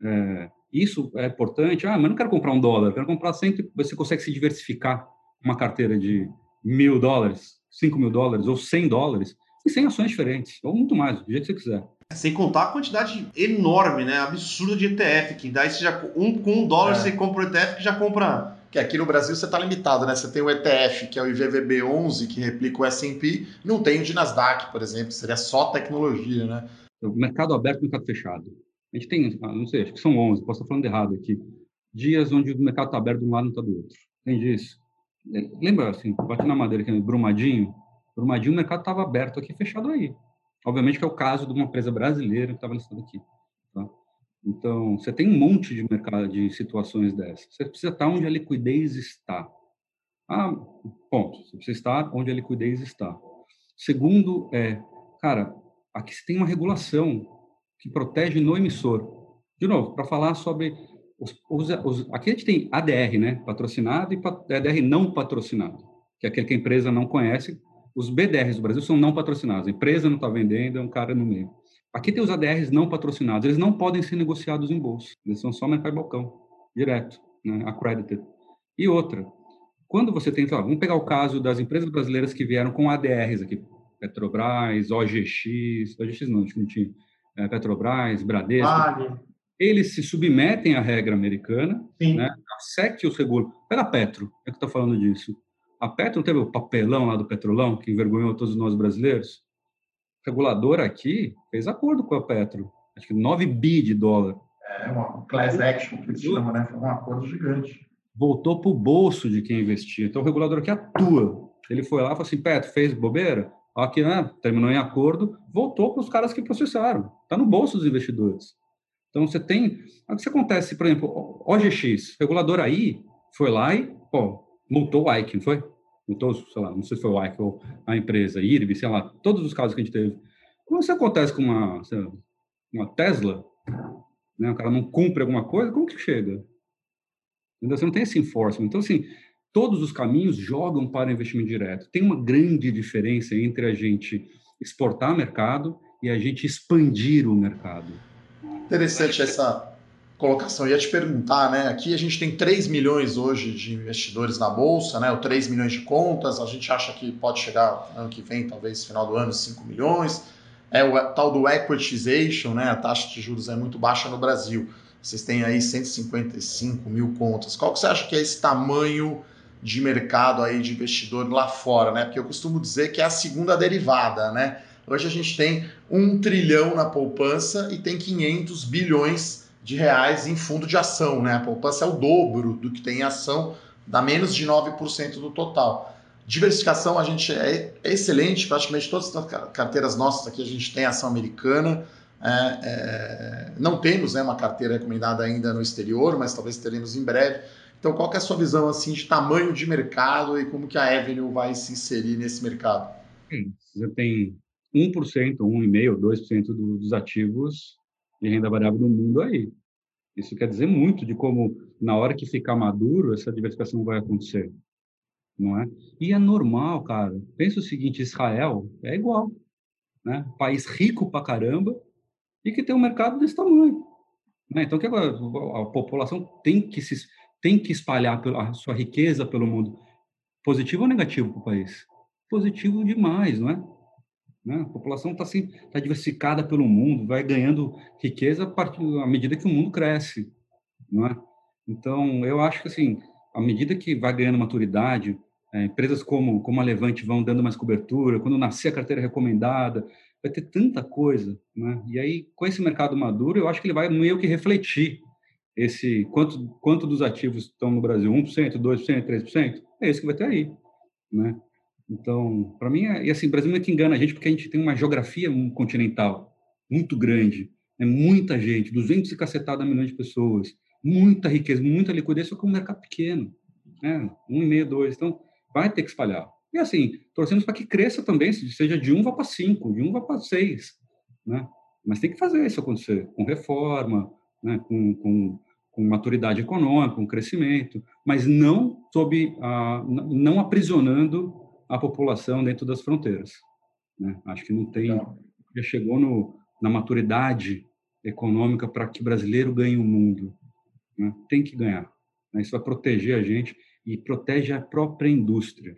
É, isso é importante. Ah, mas não quero comprar um dólar, quero comprar sempre. Você consegue se diversificar uma carteira de mil dólares, cinco mil dólares ou cem dólares e sem ações diferentes, ou muito mais, do jeito que você quiser. Sem contar a quantidade enorme, né, absurda de ETF, que daí você já, um, com um dólar é. você compra o ETF que já compra... Que aqui no Brasil você está limitado, né? Você tem o ETF, que é o IVVB11, que replica o S&P, não tem o de Nasdaq, por exemplo, seria só tecnologia, né? Mercado aberto e mercado fechado. A gente tem, ah, não sei, acho que são 11, posso estar falando errado aqui, dias onde o mercado está aberto de um lado e não está do outro. Entende isso? Lembra, assim, bati na madeira aqui, Brumadinho, Brumadinho, o mercado estava aberto aqui, fechado aí. Obviamente que é o caso de uma empresa brasileira que estava listada aqui. Então, você tem um monte de mercado de situações dessas. Você precisa estar onde a liquidez está. Ah, ponto. Você precisa estar onde a liquidez está. Segundo é, cara, aqui você tem uma regulação que protege no emissor. De novo, para falar sobre os, os, os, aqui a gente tem ADR, né, patrocinado e ADR não patrocinado, que é aquele que a empresa não conhece. Os BDRs do Brasil são não patrocinados. A empresa não está vendendo, é um cara no meio. Aqui tem os ADRs não patrocinados. Eles não podem ser negociados em bolsa. Eles são só mercado balcão, direto, né, accredited. E outra, quando você tem, vamos pegar o caso das empresas brasileiras que vieram com ADRs aqui, Petrobras, OGX, OGX não, acho que não tinha, é, Petrobras, Bradesco, vale. eles se submetem à regra americana, Sim. né? a SEC os regula. Pega a Petro, é que está falando disso. A Petro não teve o papelão lá do Petrolão, que envergonhou todos nós brasileiros? Regulador aqui fez acordo com a Petro, acho que 9 bi de dólar. É, uma class action, que se chama, né? Foi um acordo gigante. Voltou para o bolso de quem investia. Então, o regulador aqui atua. Ele foi lá e falou assim, Petro, fez bobeira? Aqui, né, terminou em acordo, voltou para os caras que processaram. Está no bolso dos investidores. Então, você tem... O que acontece, por exemplo, OGX, regulador aí, foi lá e, pô, multou o Ike, não foi? Multou, sei lá, não sei se foi o Ike ou a empresa, IRB, sei lá, todos os casos que a gente teve. Quando isso acontece com uma, lá, uma Tesla, né, o cara não cumpre alguma coisa, como que chega? Entendeu? Você não tem esse enforcement. Então, assim, todos os caminhos jogam para investimento direto. Tem uma grande diferença entre a gente exportar mercado e a gente expandir o mercado. Interessante essa colocação. Eu ia te perguntar, né? Aqui a gente tem 3 milhões hoje de investidores na Bolsa, né? Ou 3 milhões de contas. A gente acha que pode chegar ano que vem, talvez final do ano, 5 milhões. É o tal do equitization, né? A taxa de juros é muito baixa no Brasil. Vocês têm aí 155 mil contas. Qual que você acha que é esse tamanho de mercado aí de investidor lá fora, né? Porque eu costumo dizer que é a segunda derivada, né? Hoje a gente tem um trilhão na poupança e tem 500 bilhões de reais em fundo de ação, né? A poupança é o dobro do que tem em ação, dá menos de 9% do total. Diversificação a gente é excelente, praticamente todas as carteiras nossas aqui a gente tem ação americana. É, é, não temos né, uma carteira recomendada ainda no exterior, mas talvez teremos em breve. Então, qual é a sua visão assim de tamanho de mercado e como que a Avenue vai se inserir nesse mercado? Você tem 1%, 1,5%, 2% dos ativos de renda variável no mundo aí. Isso quer dizer muito de como, na hora que ficar maduro, essa diversificação vai acontecer. Não é? E é normal, cara. Pensa o seguinte, Israel é igual. Né? País rico pra caramba e que tem um mercado desse tamanho. Né? Então, que a, a população tem que se tem que espalhar a sua riqueza pelo mundo. Positivo ou negativo para o país? Positivo demais, não é? Né? A população está assim, tá diversificada pelo mundo, vai ganhando riqueza à medida que o mundo cresce, não é? Então, eu acho que assim, à medida que vai ganhando maturidade, é, empresas como, como a Levante vão dando mais cobertura, quando nascer a carteira recomendada, vai ter tanta coisa, né? E aí, com esse mercado maduro, eu acho que ele vai meio que refletir esse quanto, quanto dos ativos estão no Brasil? 1%, 2%, 3%? É isso que vai ter aí, né? Então, para mim, é, e assim, o Brasil é que engana a gente porque a gente tem uma geografia continental muito grande, é muita gente, 200 e cacetada milhões de pessoas, muita riqueza, muita liquidez, só que é um mercado pequeno, né? Um e meio, dois. Então, vai ter que espalhar. E assim, torcemos para que cresça também, seja de um vá para cinco, de um vá para seis, né? Mas tem que fazer isso acontecer, com reforma, né, com, com, com, maturidade econômica, com crescimento, mas não sob a, não aprisionando a população dentro das fronteiras. Né? Acho que não tem, já chegou no, na maturidade econômica para que brasileiro ganhe o mundo. Né? Tem que ganhar. Né? Isso vai proteger a gente e protege a própria indústria.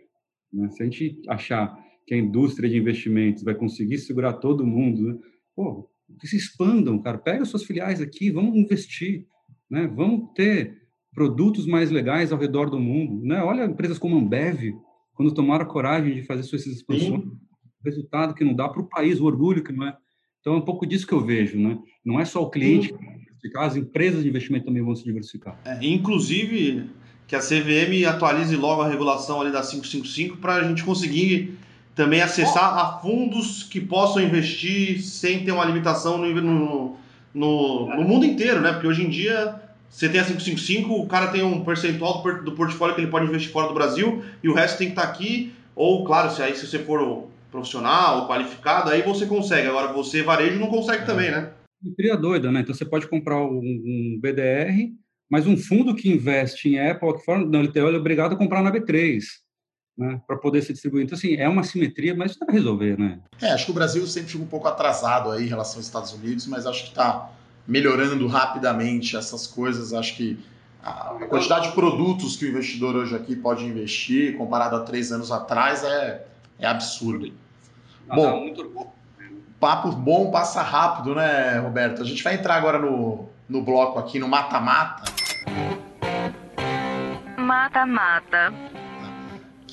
Né? Se a gente achar que a indústria de investimentos vai conseguir segurar todo mundo, né? Pô, que se expandam, cara. Pega suas filiais aqui, vamos investir, né? Vamos ter produtos mais legais ao redor do mundo, né? Olha empresas como a Ambev, quando tomaram a coragem de fazer suas expansões, Sim. o resultado que não dá para o país, o orgulho que não é. Então é um pouco disso que eu vejo, né? Não é só o cliente que vai diversificar, as empresas de investimento também vão se diversificar. É, inclusive que a CVM atualize logo a regulação ali da 555 para a gente conseguir também acessar a fundos que possam investir sem ter uma limitação no, no, no, no mundo inteiro, né? Porque hoje em dia você tem a 555, o cara tem um percentual do, portfólio que ele pode investir fora do Brasil e o resto tem que estar tá aqui. Ou, claro, se aí se você for profissional, qualificado, aí você consegue. Agora, você, varejo, não consegue é. também, né? Cria doida, né? Então, você pode comprar um, um, BDR, mas um fundo que investe em Apple, que for, não, ele é obrigado a comprar na B3 né, para poder se distribuir. Então, assim, é uma simetria, mas dá para resolver, né? É, acho que o Brasil sempre fica um pouco atrasado aí em relação aos Estados Unidos, mas acho que está melhorando rapidamente essas coisas. Acho que a quantidade de produtos que o investidor hoje aqui pode investir, comparado a três anos atrás, é, é absurdo. Bom, muito papo bom passa rápido, né, Roberto? A gente vai entrar agora no, no bloco aqui, no mata-mata. Mata-mata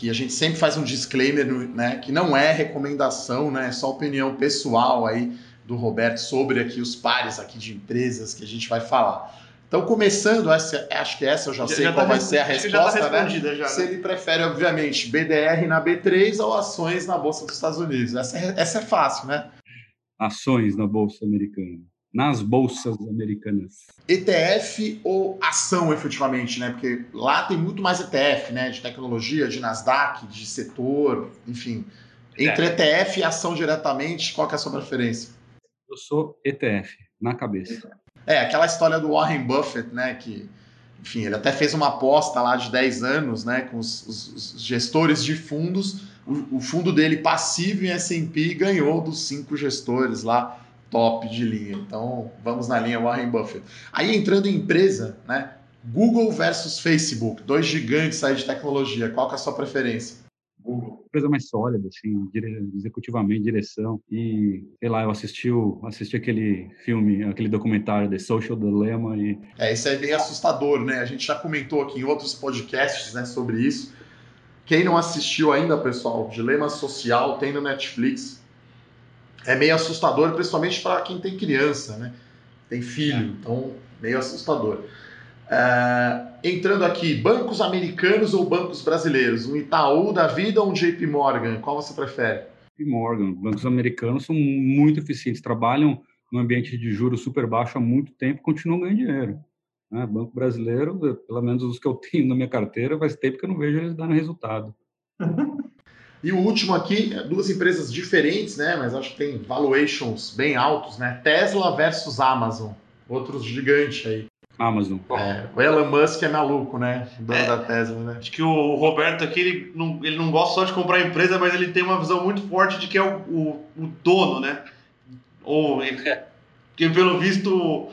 que a gente sempre faz um disclaimer, né, que não é recomendação, né, é só opinião pessoal aí do Roberto sobre aqui os pares aqui de empresas que a gente vai falar. Então, começando, essa, acho que essa eu já, já sei já qual tá vai ser a resposta, tá né? Já, Se ele prefere, obviamente, BDR na B3 ou ações na Bolsa dos Estados Unidos. Essa, é, essa é fácil, né? Ações na Bolsa Americana. Nas bolsas americanas. ETF ou ação, efetivamente, né? Porque lá tem muito mais ETF, né? De tecnologia, de Nasdaq, de setor, enfim. Entre é. ETF e ação diretamente, qual que é a sua preferência? Eu sou ETF, na cabeça. É, aquela história do Warren Buffett, né? Que, enfim, ele até fez uma aposta lá de 10 anos, né? Com os, os, os gestores de fundos. O, o, fundo dele passivo em S&P ganhou dos cinco gestores lá top de linha. Então, vamos na linha Warren Buffett. Aí entrando em empresa, né? Google versus Facebook, dois gigantes aí de tecnologia. Qual que é a sua preferência? Empresa mais sólida, assim, executivamente, direção. E, sei lá, eu assisti, assisti aquele filme, aquele documentário The Social Dilemma e... É, isso é bem assustador, né? A gente já comentou aqui em outros podcasts, né, sobre isso. Quem não assistiu ainda, pessoal, Dilema Social tem no Netflix. É meio assustador, principalmente para quem tem criança, né? Tem filho, é. então meio assustador. Uh, entrando aqui, bancos americanos ou bancos brasileiros? Um Itaú da vida ou um JP Morgan? Qual você prefere? JP Morgan. Bancos americanos são muito eficientes, trabalham no ambiente de juros super baixo há muito tempo e continuam ganhando dinheiro. Né? Banco brasileiro, pelo menos os que eu tenho na minha carteira, faz tempo que eu não vejo eles dando resultado. E o último aqui, duas empresas diferentes, né? Mas acho que tem valuations bem altos, né? Tesla versus Amazon, outros gigantes aí. Amazon. É, o Elon Musk é maluco, né? O dono é, da Tesla, né? Acho que o Roberto aqui, ele não, ele não gosta só de comprar empresa, mas ele tem uma visão muito forte de que é o, o, o dono, né? Ou, que pelo visto,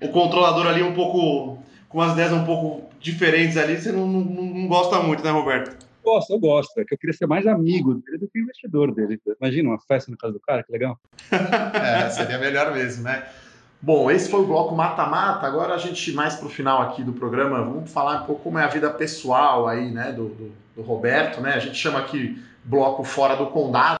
o controlador ali um pouco, com as ideias um pouco diferentes ali, você não, não, não gosta muito, né, Roberto? Gosto, eu gosto. É que eu queria ser mais amigo dele do que investidor dele. Imagina uma festa na casa do cara, que legal. é, seria melhor mesmo, né? Bom, esse foi o bloco mata-mata. Agora a gente, mais para o final aqui do programa, vamos falar um pouco como é a vida pessoal aí, né, do, do, do Roberto, né? A gente chama aqui bloco fora do condado.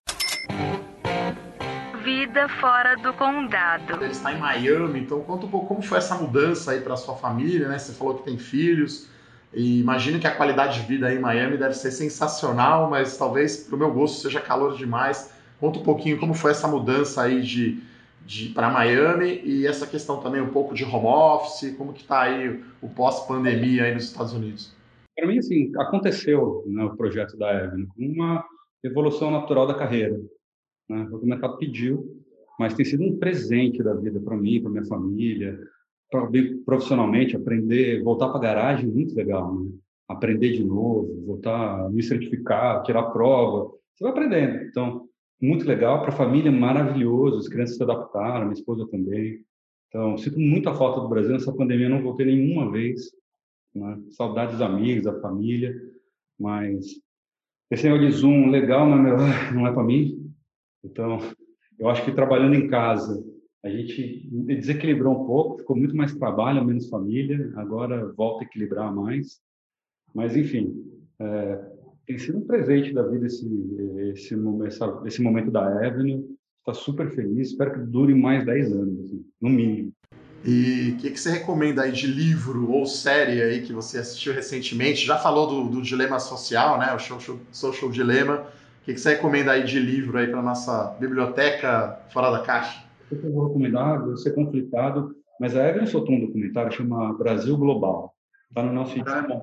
Vida fora do condado. Ele está em Miami, então conta um pouco como foi essa mudança aí para sua família, né? Você falou que tem filhos. E imagino que a qualidade de vida aí em Miami deve ser sensacional, mas talvez para o meu gosto seja calor demais. Conta um pouquinho como foi essa mudança aí de para Miami e essa questão também um pouco de home office, como que está aí o pós-pandemia aí nos Estados Unidos? Para mim, assim, aconteceu né, o projeto da Evan, uma evolução natural da carreira. Né? O mercado pediu, mas tem sido um presente da vida para mim, para minha família, para profissionalmente, aprender, voltar para a garagem, muito legal, né? Aprender de novo, voltar, me certificar, tirar prova, você vai aprendendo. Então, muito legal para a família, maravilhoso. As crianças se adaptaram, minha esposa também. Então, sinto muita falta do Brasil. Nessa pandemia não voltei nenhuma vez. Né? Saudades dos amigos, da família. Mas esse negócio de Zoom, legal, mas não é para mim. Então, eu acho que trabalhando em casa, a gente desequilibrou um pouco, ficou muito mais trabalho, menos família. Agora volta a equilibrar mais. Mas, enfim, é, tem sido um presente da vida esse, esse, essa, esse momento da Avenue. Está super feliz. Espero que dure mais 10 anos, assim, no mínimo. E o que, que, você recomenda aí de livro ou série aí que você assistiu recentemente? Já falou do, do Dilema Social, né? O Social, Social Dilema. O que, que você recomenda aí de livro aí para nossa biblioteca fora da caixa? O que eu vou recomendar, vou ser conflitado, mas a Evelyn soltou um documentário chama Brasil Global. Está no nosso ah,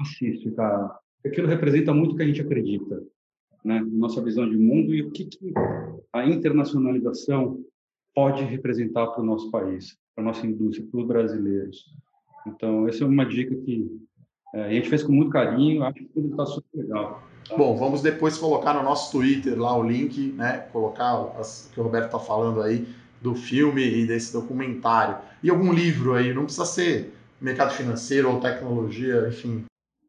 Assiste, cara aquilo representa muito o que a gente acredita, né? Nossa visão de mundo e o que, que a internacionalização pode representar para o nosso país, para nossa indústria, para os brasileiros. Então, essa é uma dica que é, a gente fez com muito carinho, acho que tudo está super legal. Bom, vamos depois colocar no nosso Twitter lá o link, né? Colocar o que o Roberto está falando aí do filme e desse documentário. E algum livro aí, não precisa ser mercado financeiro ou tecnologia, enfim,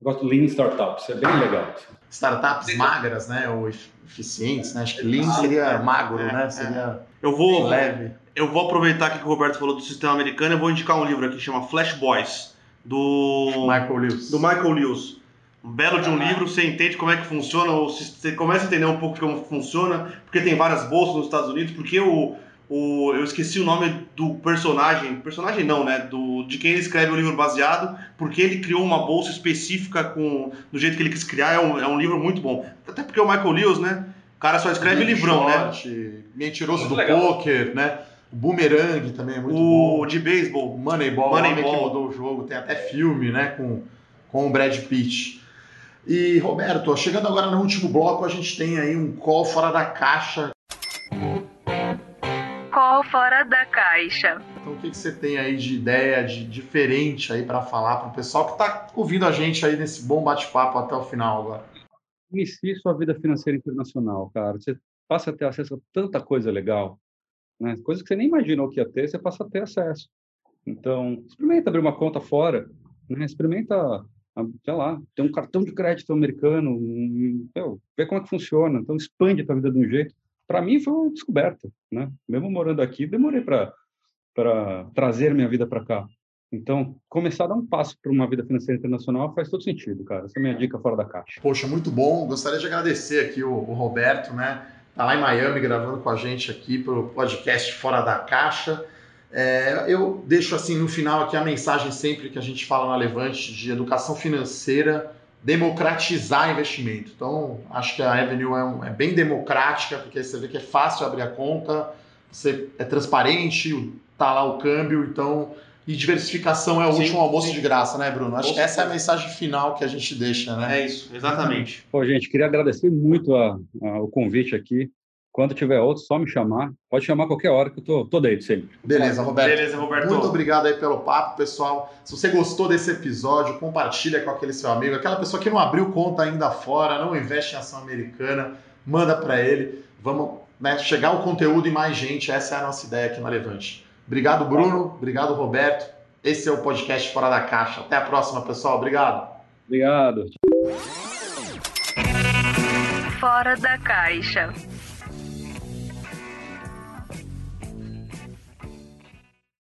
gosto do Lean Startups, é bem legal. Startups magras, né? Ou eficientes, né? Acho que Lean seria magro, é, né? Seria eu vou, leve. Eu vou aproveitar que o Roberto falou do sistema americano, eu vou indicar um livro aqui que chama Flash Boys, do Michael Lewis. Do Michael Lewis. Um belo de um livro, você entende como é que funciona, ou você começa a entender um pouco de como funciona, porque tem várias bolsas nos Estados Unidos, porque o, o, eu esqueci o nome do personagem, personagem não, né? Do, de quem ele escreve o livro baseado, porque ele criou uma bolsa específica com do jeito que ele quis criar. É um, é um livro muito bom. Até porque o Michael Lewis, né? O cara só escreve Big livrão, Short, né? Mentiroso Muito do legal. poker, né? O Boomerang também é muito o bom. de O beisebol. Moneyball, o homem que Moneyball. mudou o jogo, tem até filme, né, com, com o Brad Pitt. E, Roberto, chegando agora no último bloco, a gente tem aí um call fora da caixa. Fora da caixa. Então, o que, que você tem aí de ideia, de diferente aí para falar para o pessoal que está ouvindo a gente aí nesse bom bate-papo até o final agora? Inicie sua vida financeira internacional, cara. Você passa a ter acesso a tanta coisa legal, né? Coisas que você nem imaginou que ia ter, você passa a ter acesso. Então, experimenta abrir uma conta fora, né? Experimenta, ah, sei lá, ter um cartão de crédito americano, um, meu, ver como é que funciona. Então, expande a tua vida de um jeito. Para mim, foi uma descoberta, né? Mesmo morando aqui, demorei para para trazer minha vida para cá. Então, começar a dar um passo para uma vida financeira internacional faz todo sentido, cara. Essa é a minha dica fora da caixa. Poxa, muito bom. Gostaria de agradecer aqui o, o Roberto, né? Tá lá em Miami gravando com a gente aqui pro podcast Fora da Caixa. É, eu deixo assim no final aqui a mensagem sempre que a gente fala na Levante de educação financeira, democratizar investimento. Então, acho que a Avenue é, um- é bem democrática, porque você vê que é fácil abrir a conta, você é transparente, tá lá o câmbio, então. E diversificação é o Sim, último almoço sim. de graça, né, Bruno? Acho que essa é a mensagem final que a gente deixa, né? É isso, exatamente. Pô, gente, queria agradecer muito a- a- o convite aqui. Quando tiver outro, só me chamar. Pode chamar qualquer hora que eu tô, tô dentro sempre. Beleza, Roberto. Beleza, Roberto. Muito obrigado aí pelo papo, pessoal. Se você gostou desse episódio, compartilha com aquele seu amigo, aquela pessoa que não abriu conta ainda fora, não investe em ação americana, manda para ele. Vamos né, chegar o conteúdo em mais gente. Essa é a nossa ideia aqui na Levante. Obrigado, Bruno. Obrigado, Roberto. Esse é o podcast Fora da Caixa. Até a próxima, pessoal. Obrigado. Obrigado. Fora da caixa.